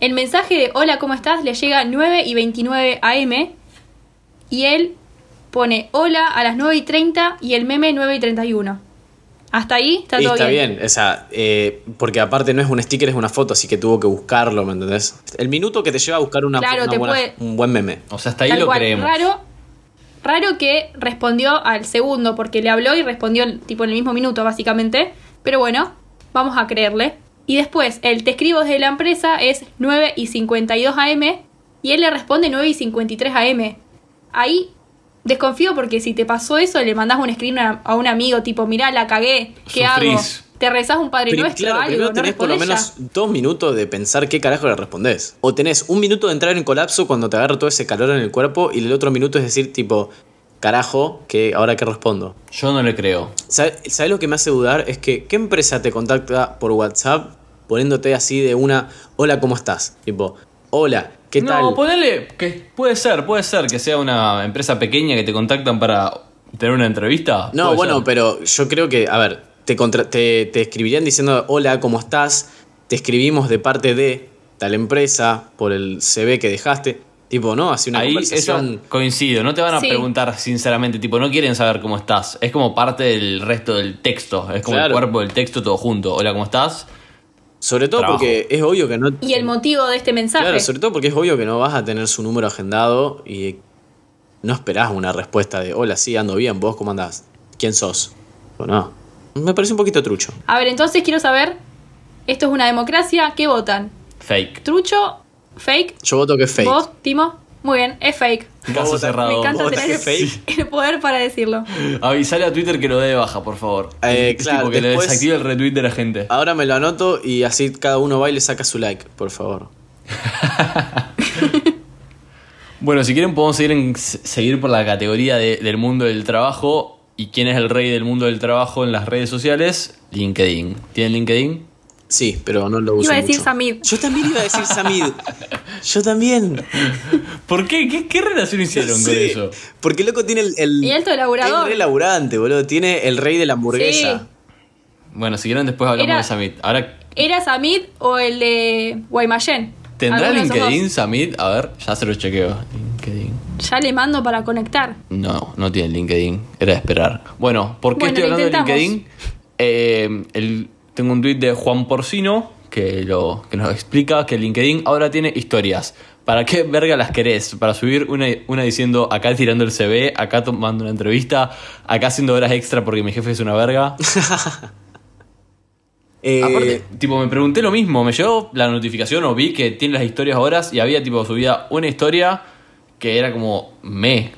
El mensaje de hola, ¿cómo estás? le llega a 9 y 29 AM y él pone hola a las 9 y 30 y el meme 9 y 31. Hasta ahí está Y todo está bien. bien, o sea, eh, porque aparte no es un sticker, es una foto, así que tuvo que buscarlo, ¿me entendés? El minuto que te lleva a buscar una, Claro, una te buena- puede- un buen meme. O sea, hasta ahí Tal lo cual. creemos. Raro, raro que respondió al segundo porque le habló y respondió tipo en el mismo minuto básicamente. Pero bueno, vamos a creerle. Y después, el te escribo desde la empresa es 9 y 52 AM y él le responde 9 y 53 AM. Ahí desconfío porque si te pasó eso le mandás un screen a, a un amigo tipo, mirá, la cagué, ¿qué hago? Sufrís. Te rezás un Padre Pri- Nuestro claro, algo, primero no tenés por lo menos ya. dos minutos de pensar qué carajo le respondés. O tenés un minuto de entrar en colapso cuando te agarra todo ese calor en el cuerpo y el otro minuto es decir, tipo, carajo, que ahora qué respondo. Yo no le creo. ¿Sabes sabes lo que me hace dudar? Es que, ¿qué empresa te contacta por WhatsApp poniéndote así de una, hola, ¿cómo estás? Tipo, hola, ¿qué tal? No, ponele que puede ser, puede ser que sea una empresa pequeña que te contactan para tener una entrevista. No, bueno, ser. pero yo creo que, a ver, te, contra- te, te escribirían diciendo, hola, ¿cómo estás? Te escribimos de parte de tal empresa por el CV que dejaste. Tipo, ¿no? Así una Ahí conversación. eso coincido, no te van a Sí. preguntar sinceramente, tipo, no quieren saber cómo estás. Es como parte del resto del texto, es como Claro. el cuerpo del texto todo junto. Hola, ¿cómo estás? Sobre todo Trabajo. porque es obvio que no... Y el motivo de este mensaje. Claro, sobre todo porque es obvio que no vas a tener su número agendado y no esperás una respuesta de, hola, sí, ando bien, vos cómo andás, ¿quién sos? Bueno, no. Me parece un poquito trucho. A ver, entonces quiero saber, esto es una democracia, ¿qué votan? Fake. ¿Trucho? ¿Fake? Yo voto que es fake. ¿Vos, Timo? Muy bien, es fake. Caso cerrado. Me encanta tener el, que poder para decirlo. Avisale a Twitter que lo dé de baja, por favor. Eh, claro, tipo que le después- desactive el retweet de la gente. Ahora me lo anoto y así cada uno va y le saca su like, por favor. Bueno, si quieren podemos seguir, en- seguir por la categoría de- del mundo del trabajo. ¿Y quién es el rey del mundo del trabajo en las redes sociales? LinkedIn. ¿Tienen LinkedIn? Sí, pero no lo uso Iba a decir mucho. Samid. Yo también iba a decir Samid. Yo también. ¿Por qué? ¿Qué, qué relación hicieron con eso? Porque loco tiene el... el Y alto laburador. Es re laburante, boludo. Tiene el rey de la hamburguesa. Sí. Bueno, si quieren después hablamos Era- de Samit. Ahora, ¿Era Samid o el de Guaymallén? ¿tendrá LinkedIn Samit? A ver, ya se lo chequeo. LinkedIn. Ya le mando para conectar. No, no tiene LinkedIn. Era de esperar. Bueno, ¿por qué Bueno, estoy hablando de. LinkedIn? Eh, el- tengo un tweet de Juan Porcino que, lo, que nos explica que LinkedIn ahora tiene historias. ¿Para qué verga las querés? Para subir una, una diciendo acá tirando el CV, acá tomando una entrevista, acá haciendo horas extra porque mi jefe es una verga. Eh, Aparte, tipo, me pregunté lo mismo. Me llegó la notificación o vi que tiene las historias horas y había, tipo, subida una historia que era como me.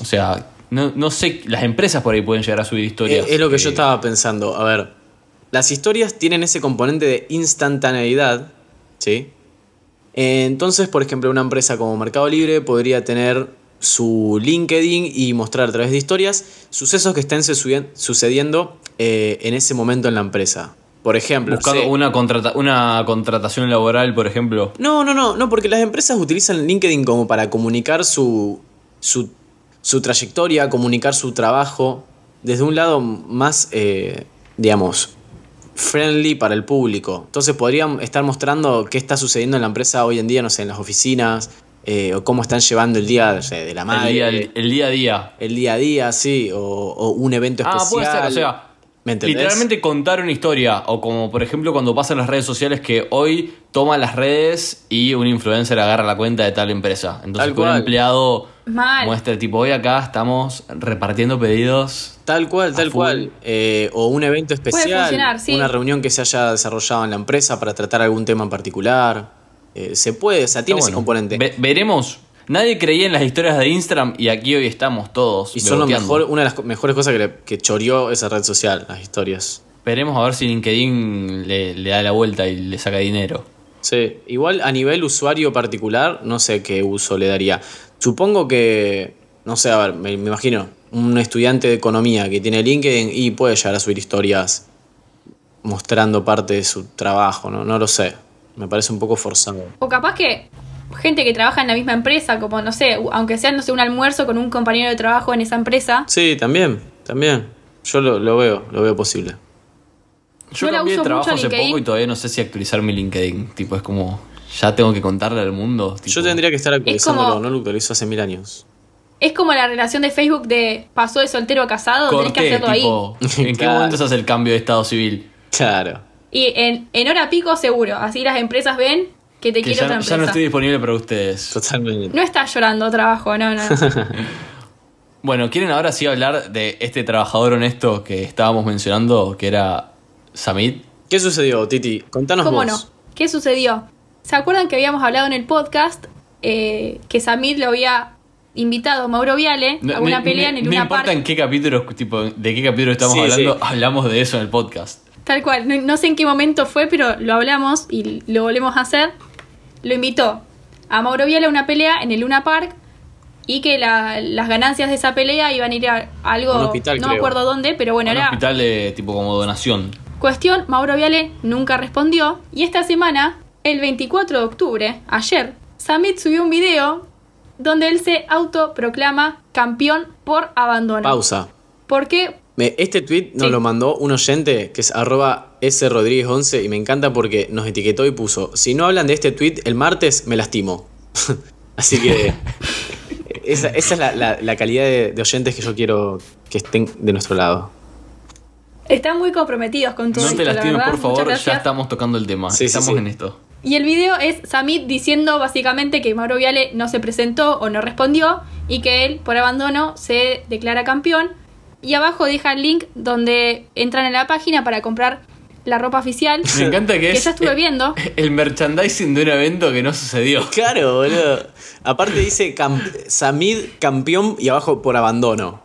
O sea, no, no sé, las empresas por ahí pueden llegar a subir historias. Eh, es lo que yo eh, estaba pensando. A ver, las historias tienen ese componente de instantaneidad, ¿sí? Entonces, por ejemplo, una empresa como Mercado Libre podría tener su LinkedIn y mostrar a través de historias sucesos que estén sucedi- sucediendo eh, en ese momento en la empresa. Por ejemplo, Buscando una, contrata- una contratación laboral, por ejemplo. No, no, no, no, porque las empresas utilizan LinkedIn como para comunicar su, su, su trayectoria, comunicar su trabajo desde un lado más, eh, digamos, friendly para el público. Entonces podrían estar mostrando qué está sucediendo en la empresa hoy en día, no sé, en las oficinas, eh, o cómo están llevando el día no sé, de la madre. El día, el, el día a día. el día a día, sí, o, o un evento Ah, especial. puede ser, o sea, ¿Me literalmente contar una historia. O como por ejemplo cuando pasan las redes sociales que hoy toman las redes y un influencer agarra la cuenta de tal empresa. Entonces un empleado Mal. muestra tipo, hoy acá estamos repartiendo pedidos. Tal cual, tal full. cual. Eh, o un evento especial, sí. una reunión que se haya desarrollado en la empresa para tratar algún tema en particular. Eh, se puede, o sea, tiene ese componente. Ve- veremos. Nadie creía en las historias de Instagram y aquí hoy estamos todos. y son lo mejor, una de las mejores cosas que, le- que choreó esa red social, las historias. Veremos a ver si LinkedIn le, le da la vuelta y le saca dinero. Sí, igual a nivel usuario particular, no sé qué uso le daría. Supongo que, no sé, a ver, me, me imagino, un estudiante de economía que tiene LinkedIn y puede llegar a subir historias mostrando parte de su trabajo, ¿no? No lo sé. Me parece un poco forzado. O capaz que gente que trabaja en la misma empresa, como no sé, aunque sea no sé, un almuerzo con un compañero de trabajo en esa empresa. Sí, también, también. Yo lo, lo veo, lo veo posible. Yo Yo la cambié de uso trabajo mucho hace LinkedIn. poco y todavía no sé si actualizar mi LinkedIn. Tipo, es como, ya tengo que contarle al mundo. tipo, Yo tendría que estar actualizándolo, como- no lo actualizo hace mil años. Es como la relación de Facebook de pasó de soltero a casado, tenés que Corté, hacerlo ahí. ¿en qué Claro. momento se hace el cambio de estado civil? Claro. Y en, en hora pico seguro, así las empresas ven que te Que quiere ya, otra no- empresa. ya no estoy disponible para ustedes. Totalmente. No estás llorando trabajo, no, no. Bueno, ¿quieren ahora sí hablar de este trabajador honesto que estábamos mencionando, que era Samid? ¿Qué sucedió, Titi? Contanos ¿Cómo vos. no? ¿Qué sucedió? ¿Se acuerdan que habíamos hablado en el podcast eh, que Samir lo había invitado a Mauro Viale No, a una no- pelea no- en el no Luna importa Park? en qué capítulo, tipo, de qué capítulo estamos Sí, hablando, sí. hablamos de eso en el podcast. Tal cual, no, no sé en qué momento fue, pero lo hablamos y lo volvemos a hacer. Lo invitó a Mauro Viale a una pelea en el Luna Park y que la- las ganancias de esa pelea iban a ir a algo, Un hospital, no me acuerdo dónde, pero bueno, un era hospital de tipo como donación. cuestión, Mauro Viale nunca respondió y esta semana, el 24 de octubre, ayer, Samit subió un video donde él se autoproclama campeón por abandono. Pausa. ¿Por qué? Este tweet nos Sí. lo mandó un oyente que es arroba srodríguez11 y me encanta porque nos etiquetó y puso, si no hablan de este tweet el martes, me lastimo. Así que esa, esa es la, la- la calidad de, de oyentes que yo quiero que estén de nuestro lado. Están muy comprometidos con todo No esto, te la lastimes, por favor, ya estamos tocando el tema. Sí, sí, estamos sí. en esto. Y el video es Samit diciendo básicamente que Mauro Viale no se presentó o no respondió y que él, por abandono, se declara campeón. Y abajo deja el link donde entran a la página para comprar la ropa oficial. Me encanta que, que es ya estuve viendo. el merchandising de un evento que no sucedió. Claro, boludo. Aparte dice cam- Samid campeón y abajo por abandono.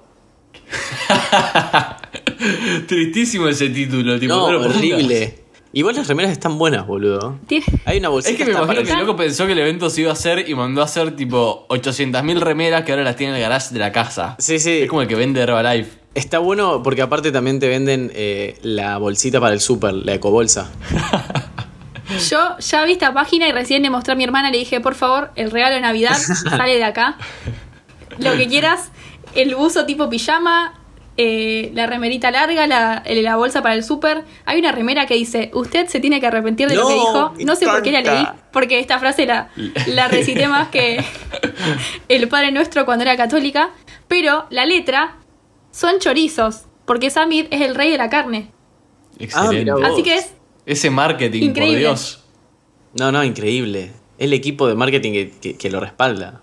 Tristísimo ese título, tipo, No, horrible. Igual las remeras están buenas, boludo. Tiene- Hay una Es bolsita que me imagino para que el loco pensó que el evento se iba a hacer y mandó a hacer tipo 800.000 remeras que ahora las tiene en el garage de la casa. Sí, sí. Es como el que vende Herbalife. Está bueno porque aparte también te venden eh, la bolsita para el súper, la ecobolsa. Yo ya vi esta página y recién le mostré a mi hermana, le dije, por favor, el regalo de Navidad sale de acá. Lo que quieras, el buzo tipo pijama, eh, la remerita larga, la, la bolsa para el súper. Hay una remera que dice, usted se tiene que arrepentir de lo que dijo. No sé por qué la leí, porque esta frase la, la recité más que el Padre Nuestro cuando era católica. Pero la letra son chorizos, porque Samir es el rey de la carne. Excelente. vos. Así que es Ese marketing, Increíble. por Dios. No, no, increíble. el equipo de marketing que, que- que lo respalda.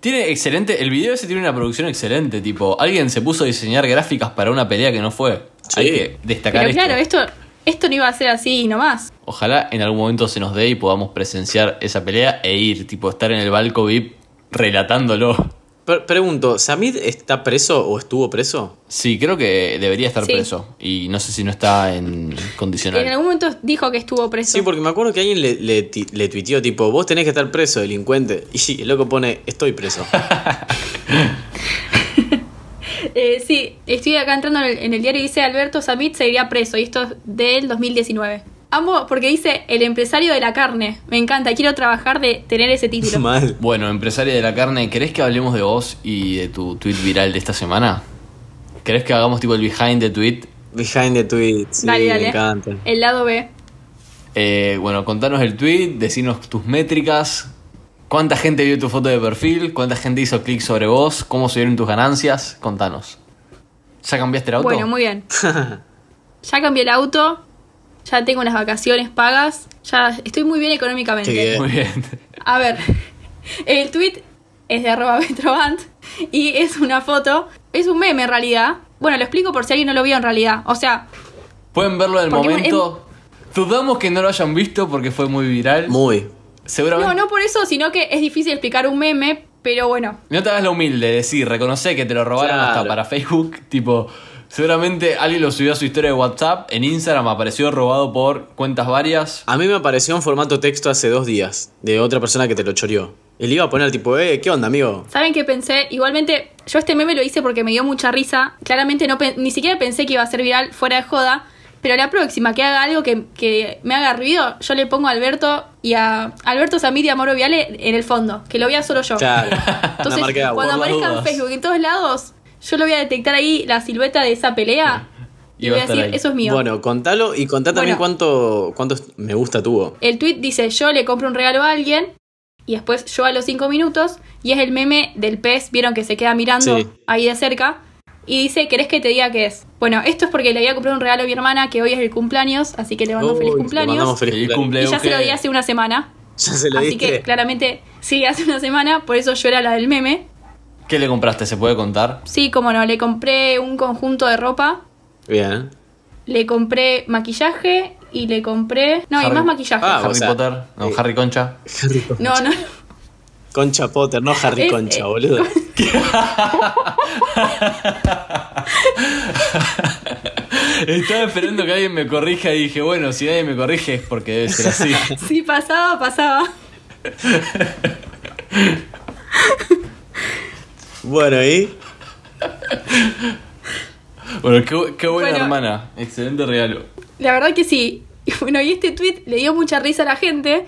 Tiene excelente. El video ese tiene una producción excelente. Tipo, alguien se puso a diseñar gráficas para una pelea que no fue. Sí. Hay que destacar Pero esto. claro, esto, esto no iba a ser así nomás. Ojalá en algún momento se nos dé y podamos presenciar esa pelea e ir, tipo, estar en el balco VIP relatándolo. Pre- pregunto, ¿Samid está preso o estuvo preso? Sí, creo que debería estar Sí. preso. Y no sé si no está en condicional. En algún momento dijo que estuvo preso. Sí, porque me acuerdo que alguien le, le, le tuiteó tipo, vos tenés que estar preso, delincuente. Y el loco pone, estoy preso. Eh, sí, estoy acá entrando en el, en el diario y dice Alberto Samit seguiría preso y esto es del 2019. Amo porque dice el empresario de la carne. Me encanta, quiero trabajar de tener ese título. Mal. Bueno, empresaria de la carne, ¿querés que hablemos de vos y de tu tweet viral de esta semana? ¿Querés que hagamos tipo el behind the tweet? Behind the tweet, sí, dale, dale. me encanta. El lado B. Eh, bueno, contanos el tweet, decinos tus métricas, cuánta gente vio tu foto de perfil, cuánta gente hizo clic sobre vos, cómo se vieron tus ganancias, contanos. ¿Ya cambiaste el auto? Bueno, muy bien. ya cambié el auto, ya tengo unas vacaciones pagas, ya estoy muy bien económicamente. Qué bien. Muy bien. A ver, el tweet es de arroba Metroband y es una foto, es un meme en realidad. Bueno, lo explico por si alguien no lo vio en realidad. O sea, Pueden verlo en el momento. Dudamos que no lo hayan visto porque fue muy viral. Muy. Seguramente. no, no por eso, sino que es difícil explicar un meme, pero bueno. No te hagas la humilde, decir, reconoce que te lo robaron Claro. hasta para Facebook. Tipo, seguramente alguien lo subió a su historia de WhatsApp. En Instagram apareció robado por cuentas varias. A mí me apareció en formato texto hace dos días, de otra persona que te lo choreó. Él iba a poner tipo, eh, ¿qué onda, amigo? ¿Saben qué pensé? Igualmente, yo este meme lo hice porque me dio mucha risa. Claramente no ni siquiera pensé que iba a ser viral fuera de joda. Pero la próxima que haga algo que, que me haga ruido, yo le pongo a Alberto y a Alberto Samid y a Mauro Viale en el fondo, que lo vea solo yo. Claro. Entonces, cuando aparezca en. Facebook en todos lados, yo lo voy a detectar ahí la silueta de esa pelea Y y, voy a decir, ahí. eso es mío. Bueno, contalo y contá también Bueno. cuánto, cuántos me gusta tuvo. El tweet dice, yo le compro un regalo a alguien y después yo a los 5 minutos y es el meme del pez, vieron que se queda mirando Sí. ahí de cerca y dice, ¿querés que te diga qué es? Bueno, esto es porque le había comprado un regalo a mi hermana que hoy es el cumpleaños, así que le mando Uy, feliz le cumpleaños. mandamos feliz Feliz cumpleaños. y ya se lo di hace una semana. Ya se lo así diste. que claramente, sí, hace una semana, por eso yo era la del meme. ¿Qué le compraste? ¿Se puede contar? Sí, como no, le compré un conjunto de ropa, Bien. le compré maquillaje y le compré... No, y Harry- más maquillaje. Ah, Harry o sea, Potter, no, eh, Harry Concha. Harry Concha. no, no. Concha Potter, no Harry Es- Concha, eh, boludo. Estaba esperando que alguien me corrija y dije, bueno, si nadie me corrige es porque debe ser así. Sí, pasaba, pasaba. Bueno, ¿y? bueno, qué, qué buena Bueno. hermana. Excelente regalo. La verdad que sí. Y bueno, y este tweet le dio mucha risa a la gente.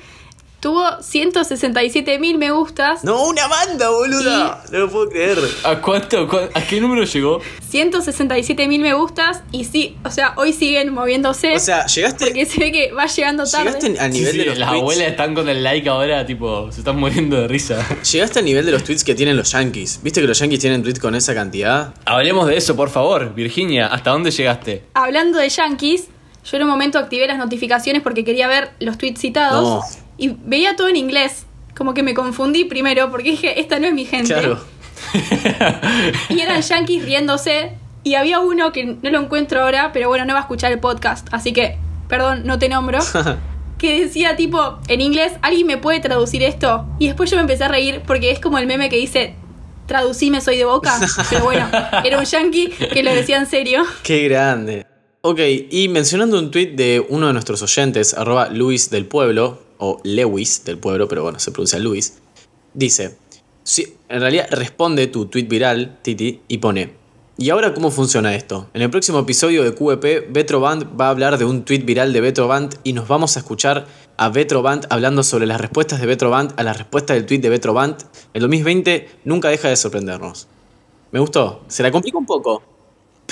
Tuvo 167 mil me gustas. No, una banda, boluda. No lo puedo creer. ¿A cuánto? ¿A qué número llegó? 167 mil me gustas. Y sí, o sea, hoy siguen moviéndose. O sea, llegaste, porque se ve que va llegando tarde. llegaste al Sí, nivel sí, de los las tweets. abuelas están con el like ahora, tipo, se están muriendo de risa. Llegaste al nivel de los tweets que tienen los yankees. ¿Viste que los yankees tienen tweets con esa cantidad? Hablemos de eso, por favor. Virginia, ¿hasta dónde llegaste? Hablando de Yankees, yo en un momento activé las notificaciones porque quería ver los tweets citados. No. Y veía todo en inglés. Como que me confundí primero porque dije, esta no es mi gente. Claro. Y eran yankees riéndose. Y había uno que no lo encuentro ahora, pero bueno, no va a escuchar el podcast. Así que, perdón, no te nombro. que decía tipo, en inglés, ¿alguien me puede traducir esto? Y después yo me empecé a reír porque es como el meme que dice, traducime, soy de boca. Pero bueno, era un yankee que lo decía en serio. Qué grande. Ok, y mencionando un tweet de uno de nuestros oyentes, arroba Luis del Pueblo, o Lewis del Pueblo, pero bueno, se pronuncia Luis, dice, sí, en realidad responde tu tweet viral, Titi, y pone, ¿y ahora cómo funciona esto? En el próximo episodio de QEP, Betroband va a hablar de un tweet viral de Betroband y nos vamos a escuchar a Betroband hablando sobre las respuestas de Betroband a las respuestas del tweet de Betroband. El 2020 nunca deja de sorprendernos. Me gustó, se la complica un poco,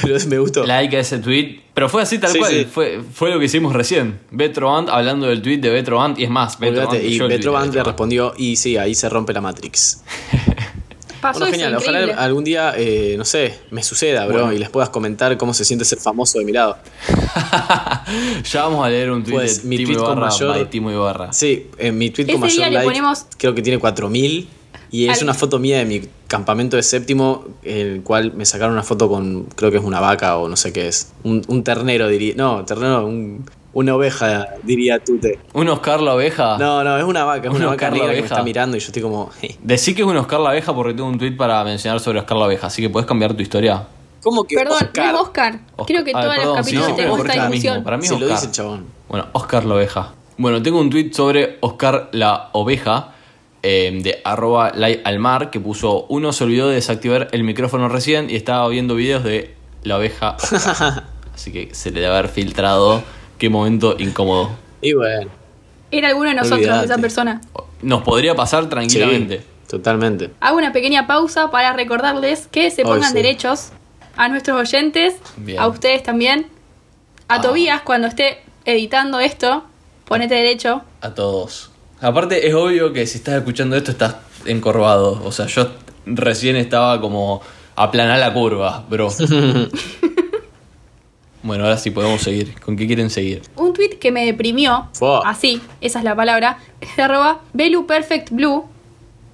pero me gustó. Like a ese tweet. Pero fue así tal Sí, cual. sí. Fue, fue lo que hicimos recién. Betroband hablando del tweet de Betroband. Y es más, Betroband y Betroband le respondió, y sí, ahí se rompe la Matrix. Pasó Bueno, genial. Ojalá algún día, eh, no sé, me suceda, bro, Bueno. y les puedas comentar cómo se siente ser famoso de mi lado. ya vamos a leer un tweet Pues, de mi Timo tweet con Ibarra mayor- Timo Ibarra. Sí, en mi tweet Ese con mayor día le like, ponemos- creo que tiene 4000. Y es Al- una foto mía de mi campamento de séptimo, en el cual me sacaron una foto con, creo que es una vaca o no sé qué es. Un, un ternero, diría. No, ternero, un- una oveja, diría Tute. ¿Un Oscar la oveja? No, no, es una vaca, es ¿Un una vaca Oscar la negra que me oveja? está mirando y yo estoy como. "Je". Decí que es un Oscar la abeja porque tengo un tweet para mencionar sobre Oscar la abeja, así que puedes cambiar tu historia. ¿Cómo que Perdón, Oscar? no es Oscar. Creo que Ah, todos perdón, los sí, capítulos no, es lo discusión. mismo, para mí es Se lo Oscar. dice el chabón. Bueno, Oscar la oveja. Bueno, tengo un tweet sobre Oscar la oveja eh, de arroba like al mar que puso uno se olvidó de desactivar el micrófono recién y estaba viendo videos de la oveja. Oscar". Así que se le debe haber filtrado. Qué momento incómodo. Y bueno, Era alguno de nosotros, esa persona. Nos podría pasar tranquilamente. sí, totalmente. Hago una pequeña pausa para recordarles que se pongan sí. derechos a nuestros oyentes, Bien. a ustedes también. A Ah. Tobías, cuando esté editando esto, ponete derecho. A todos. Aparte, es obvio que si estás escuchando esto estás encorvado. O sea, yo recién estaba como aplanar la curva, bro. bueno, ahora sí podemos seguir. ¿Con qué quieren seguir? Un tweet que me deprimió, así, esa es la palabra, es de arroba Belu Perfect Blue,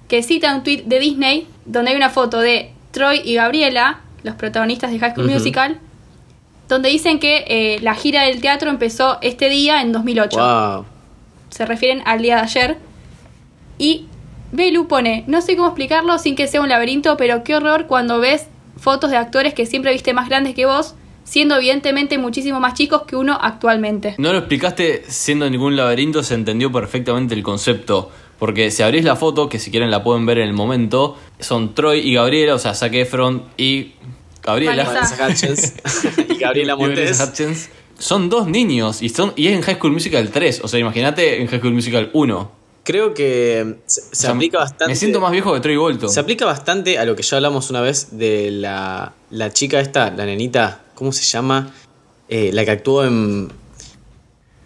que cita un tweet de Disney donde hay una foto de Troy y Gabriela, los protagonistas de High School. Musical, donde dicen que eh, la gira del teatro empezó este día en 2008. Wow. Se refieren al día de ayer. Y Belu pone, no sé cómo explicarlo sin que sea un laberinto, pero qué horror cuando ves fotos de actores que siempre viste más grandes que vos, siendo evidentemente muchísimo más chicos que uno actualmente. No lo explicaste siendo ningún laberinto, se entendió perfectamente el concepto. Porque si abrís la foto, que si quieren la pueden ver en el momento, son Troy y Gabriela, o sea, Zac Efron y Gabriela. Vanessa. Vanessa Hutchins y Gabriela Y Vanessa Montes. Son dos niños y, son, y es en High School Musical 3. O sea, imagínate en High School Musical 1. Creo que se, se O sea, aplica bastante. Me siento más viejo que Troy Bolton. Se aplica bastante a lo que ya hablamos una vez de la, la chica esta, la nenita, ¿cómo se llama? Eh, la que actuó en.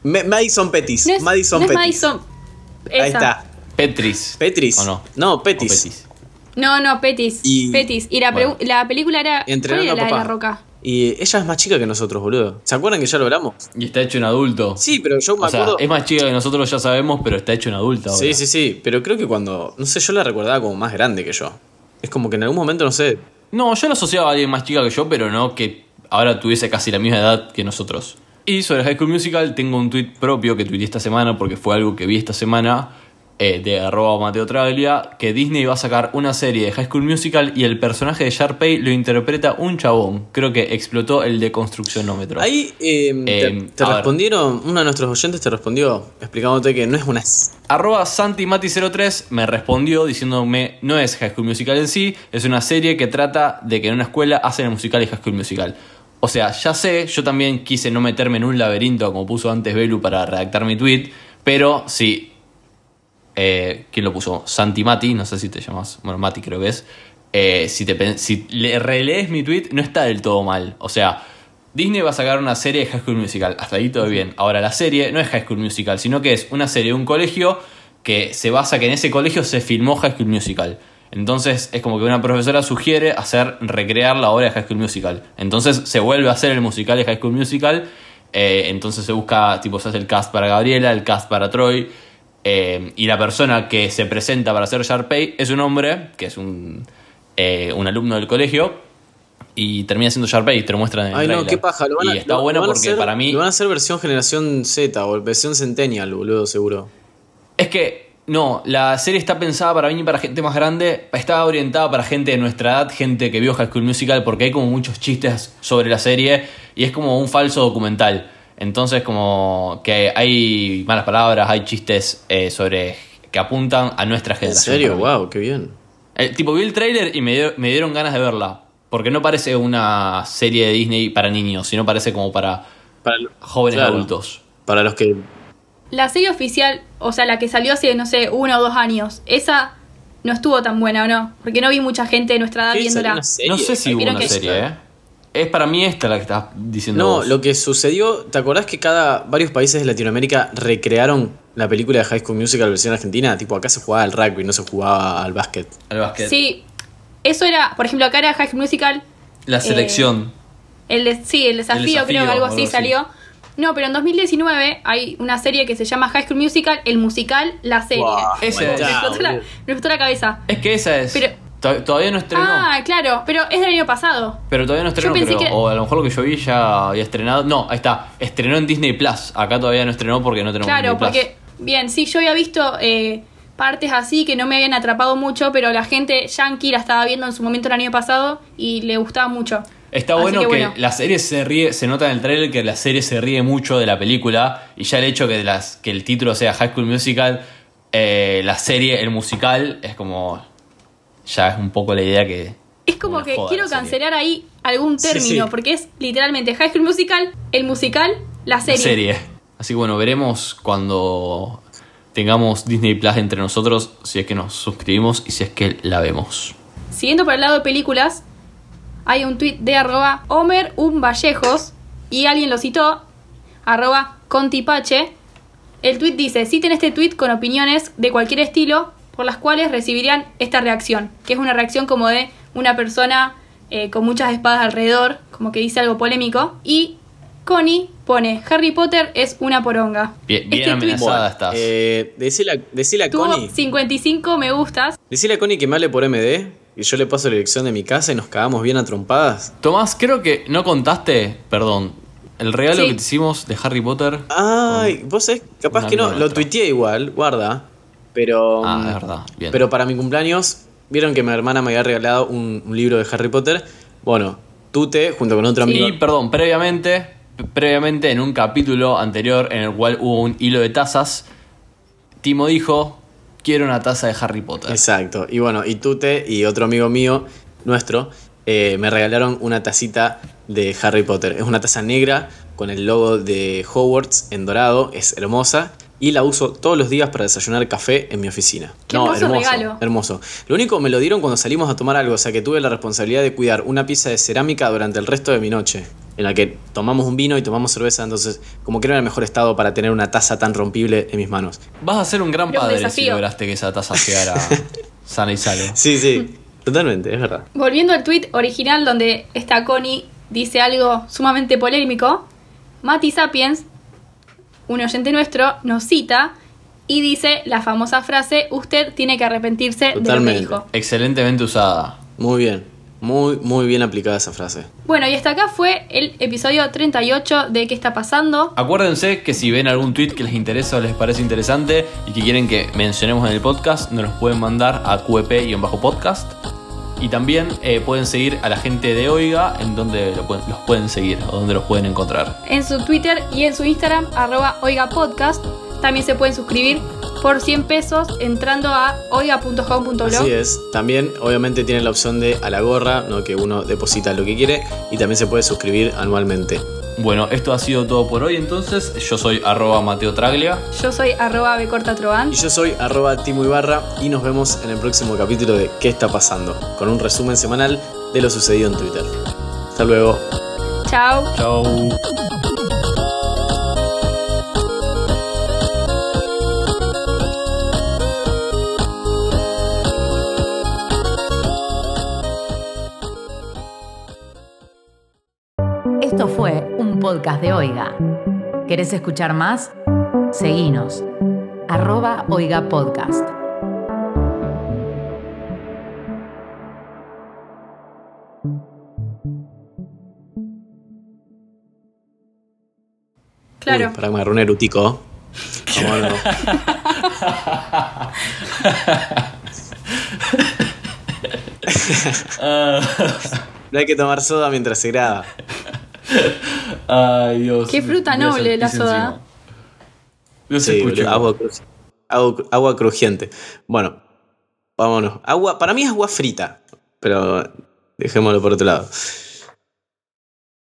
Ma- Madison Pettis. No es, Madison no es Pettis. Madison. Ahí esa. está. Petris. Petris. ¿O no? No, O Pettis. Petis. No, no, Petis. Y- Petis. Y la, Bueno. la película era... ¿Cuál Entrenando era la a de papá. la roca? Y ella es más chica que nosotros, boludo. ¿Se acuerdan que ya lo hablamos? Y está hecho en adulto. Sí, pero yo me o sea, acuerdo. es más chica que nosotros ya sabemos, pero está hecho en adulto ahora. Sí, sí, sí. Pero creo que cuando. No sé, yo la recordaba como más grande que yo. Es como que en algún momento, no sé. No, yo lo asociaba a alguien más chica que yo, pero no que ahora tuviese casi la misma edad que nosotros. Y sobre High School Musical tengo un tweet propio que tuiteé esta semana porque fue algo que vi esta semana eh, de arroba Mateo Traglia, que Disney va a sacar una serie de High School Musical y el personaje de Sharpay lo interpreta un chabón. Creo que explotó el deconstruccionómetro. Ahí eh, te, Eh, te ver. respondieron, uno de nuestros oyentes te respondió explicándote que no es una. Arroba SantiMati03 me respondió diciéndome no es High School Musical en sí, es una serie que trata de que en una escuela hacen el musical y High School Musical. O sea, ya sé, yo también quise no meterme en un laberinto como puso antes Belu para redactar mi tweet, pero sí, eh, ¿quién lo puso? Santi Mati, no sé si te llamas, bueno, Mati creo que es. Eh, si, te, le relees mi tweet, no está del todo mal. O sea, Disney va a sacar una serie de High School Musical. Hasta ahí todo bien. Ahora, la serie no es High School Musical, sino que es una serie de un colegio que se basa que en ese colegio se filmó High School Musical. Entonces es como que una profesora sugiere hacer recrear la obra de High School Musical. Entonces se vuelve a hacer el musical de High School Musical. eh, entonces se busca, tipo, se hace el cast para Gabriela, el cast para Troy. Eh, y la persona que se presenta para hacer Sharpay es un hombre, que es un, eh, un alumno del colegio. Y termina siendo Sharpay, te lo muestran en el Ay, no, tráiler. qué paja. Lo van a, y está lo- bueno lo porque hacer- para mí. Lo van a hacer versión generación Z o versión Centennial, boludo, seguro. Es que, no, la serie está pensada para mí y para gente más grande. Está orientada para gente de nuestra edad, gente que vio High School Musical, porque hay como muchos chistes sobre la serie y es como un falso documental. Entonces, como que hay malas palabras, hay chistes eh, sobre que apuntan a nuestra ¿En generación. serio? para mí. Wow, qué bien. Eh, tipo, vi el trailer y me, dio- me dieron ganas de verla. Porque no parece una serie de Disney para niños, sino parece como para jóvenes claro, adultos. Para los que. La serie oficial, o sea, la que salió hace, no sé, uno o dos años, esa no estuvo tan buena, ¿o no? Porque no vi mucha gente de nuestra edad ¿Qué? ¿Salió viéndola. No sé si hubo una serie, ¿eh? Es para mí esta la que estás diciendo No, vos. lo que sucedió, ¿te acordás que cada varios países de Latinoamérica recrearon la película de High School Musical versión argentina? Tipo, acá se jugaba al rugby, no se jugaba al básquet. El básquet. Sí, eso era, por ejemplo, acá era High School Musical. La selección. El de- sí, el desafío, desafío, creo que algo así algo así. salió. No, pero en 2019 hay una serie que se llama High School Musical, el musical, la serie. Ese me, es. explotó la, me explotó la cabeza. Es que esa es. Pero- todavía no estrenó. Ah, claro, pero es del año pasado. Pero todavía no estrenó, creo. que- O a lo mejor lo que yo vi ya había estrenado. No, ahí está. Estrenó en Disney Plus. Acá todavía no estrenó porque no tenemos Claro, Disney Plus. porque, bien, sí, yo había visto eh, partes así que no me habían atrapado mucho, pero la gente yankee la estaba viendo en su momento el año pasado y le gustaba mucho. Está Así bueno que, bueno. la serie se ríe, se nota en el trailer que la serie se ríe mucho de la película y ya el hecho que, las, que el título sea High School Musical, eh, la serie, el musical, es como... Ya es un poco la idea que... Es como que joda quiero la serie. cancelar ahí algún término, sí. porque es literalmente High School Musical, el musical, la La serie. serie. Así que bueno, veremos cuando tengamos Disney Plus entre nosotros, si es que nos suscribimos y si es que la vemos. Siguiendo por el lado de películas, hay un tweet de arroba Homer Un Vallejos y alguien lo citó, arroba Contipache. El tweet dice, citen este tweet con opiniones de cualquier estilo por las cuales recibirían esta reacción, que es una reacción como de una persona eh, con muchas espadas alrededor, como que dice algo polémico. Y Connie pone, Harry Potter es una poronga. Bien- bien Este tweet amenazada estás. Eh, decile, a- decile a tuvo Connie. 55 me gustas. Decile a Connie que me hable por MD y yo le paso la dirección de mi casa y nos cagamos bien a trompadas. Tomás, creo que no contaste, perdón, el regalo Sí. que te hicimos de Harry Potter. Ay, vos sabés, capaz que no, lo tuiteé igual, guarda. Pero. Ah, mm, es verdad, bien. Pero para mi cumpleaños, vieron que mi hermana me había regalado un, un libro de Harry Potter. Bueno, Tute, junto con otro amigo. Y perdón, previamente, previamente en un capítulo anterior en el cual hubo un hilo de tazas, Timo dijo, quiero una taza de Harry Potter. Exacto. Y bueno, y Tute y otro amigo mío, nuestro, eh, me regalaron una tacita de Harry Potter. Es una taza negra con el logo de Hogwarts en dorado. Es hermosa. Y la uso todos los días para desayunar café en mi oficina. Qué hermoso regalo. Hermoso. Lo único me lo dieron cuando salimos a tomar algo, o sea que tuve la responsabilidad de cuidar una pieza de cerámica durante el resto de mi noche. En la que tomamos un vino y tomamos cerveza, entonces como que era el mejor estado para tener una taza tan rompible en mis manos. Vas a ser un gran un padre si lograste que esa taza llegara sana y salva. Sí, sí, totalmente, es verdad. Volviendo al tweet original donde esta Connie dice algo sumamente polémico, Mati Sapiens, un oyente nuestro, nos cita y dice la famosa frase, usted tiene que arrepentirse de lo que dijo. Excelentemente usada. Muy bien, muy, muy bien aplicada esa frase. Bueno, y hasta acá fue el episodio 38 de ¿Qué está pasando? Acuérdense que si ven algún tweet que les interesa o les parece interesante y que quieren que mencionemos en el podcast, nos los pueden mandar a QEP-podcast. Y también eh, pueden seguir a la gente de Oiga en donde lo pueden- los pueden seguir o donde los pueden encontrar. En su Twitter y en su Instagram, arroba Oiga Podcast. También se pueden suscribir por 100 pesos entrando a oiga.home.blog. Así es. También, obviamente, tienen la opción de a la gorra, ¿no? que uno deposita lo que quiere y también se puede suscribir anualmente. Bueno, esto ha sido todo por hoy entonces. Yo soy arroba Mateo Traglia. Yo soy arroba Becortatrovan. Y yo soy arroba Timo Ibarra y nos vemos en el próximo capítulo de ¿Qué está pasando? Con un resumen semanal de lo sucedido en Twitter. Hasta luego. Chao. Chau. Podcast de Oiga. ¿Querés escuchar más? Seguinos. Arroba Oiga Podcast. Claro. Uy, para que me agarró un erutico. Vámonos. No hay que tomar soda mientras se graba. Ay, Dios. Qué fruta noble la soda. se Sí, agua, agua, agua crujiente. Bueno, vámonos. Agua, para mí es agua frita, pero dejémoslo por otro lado.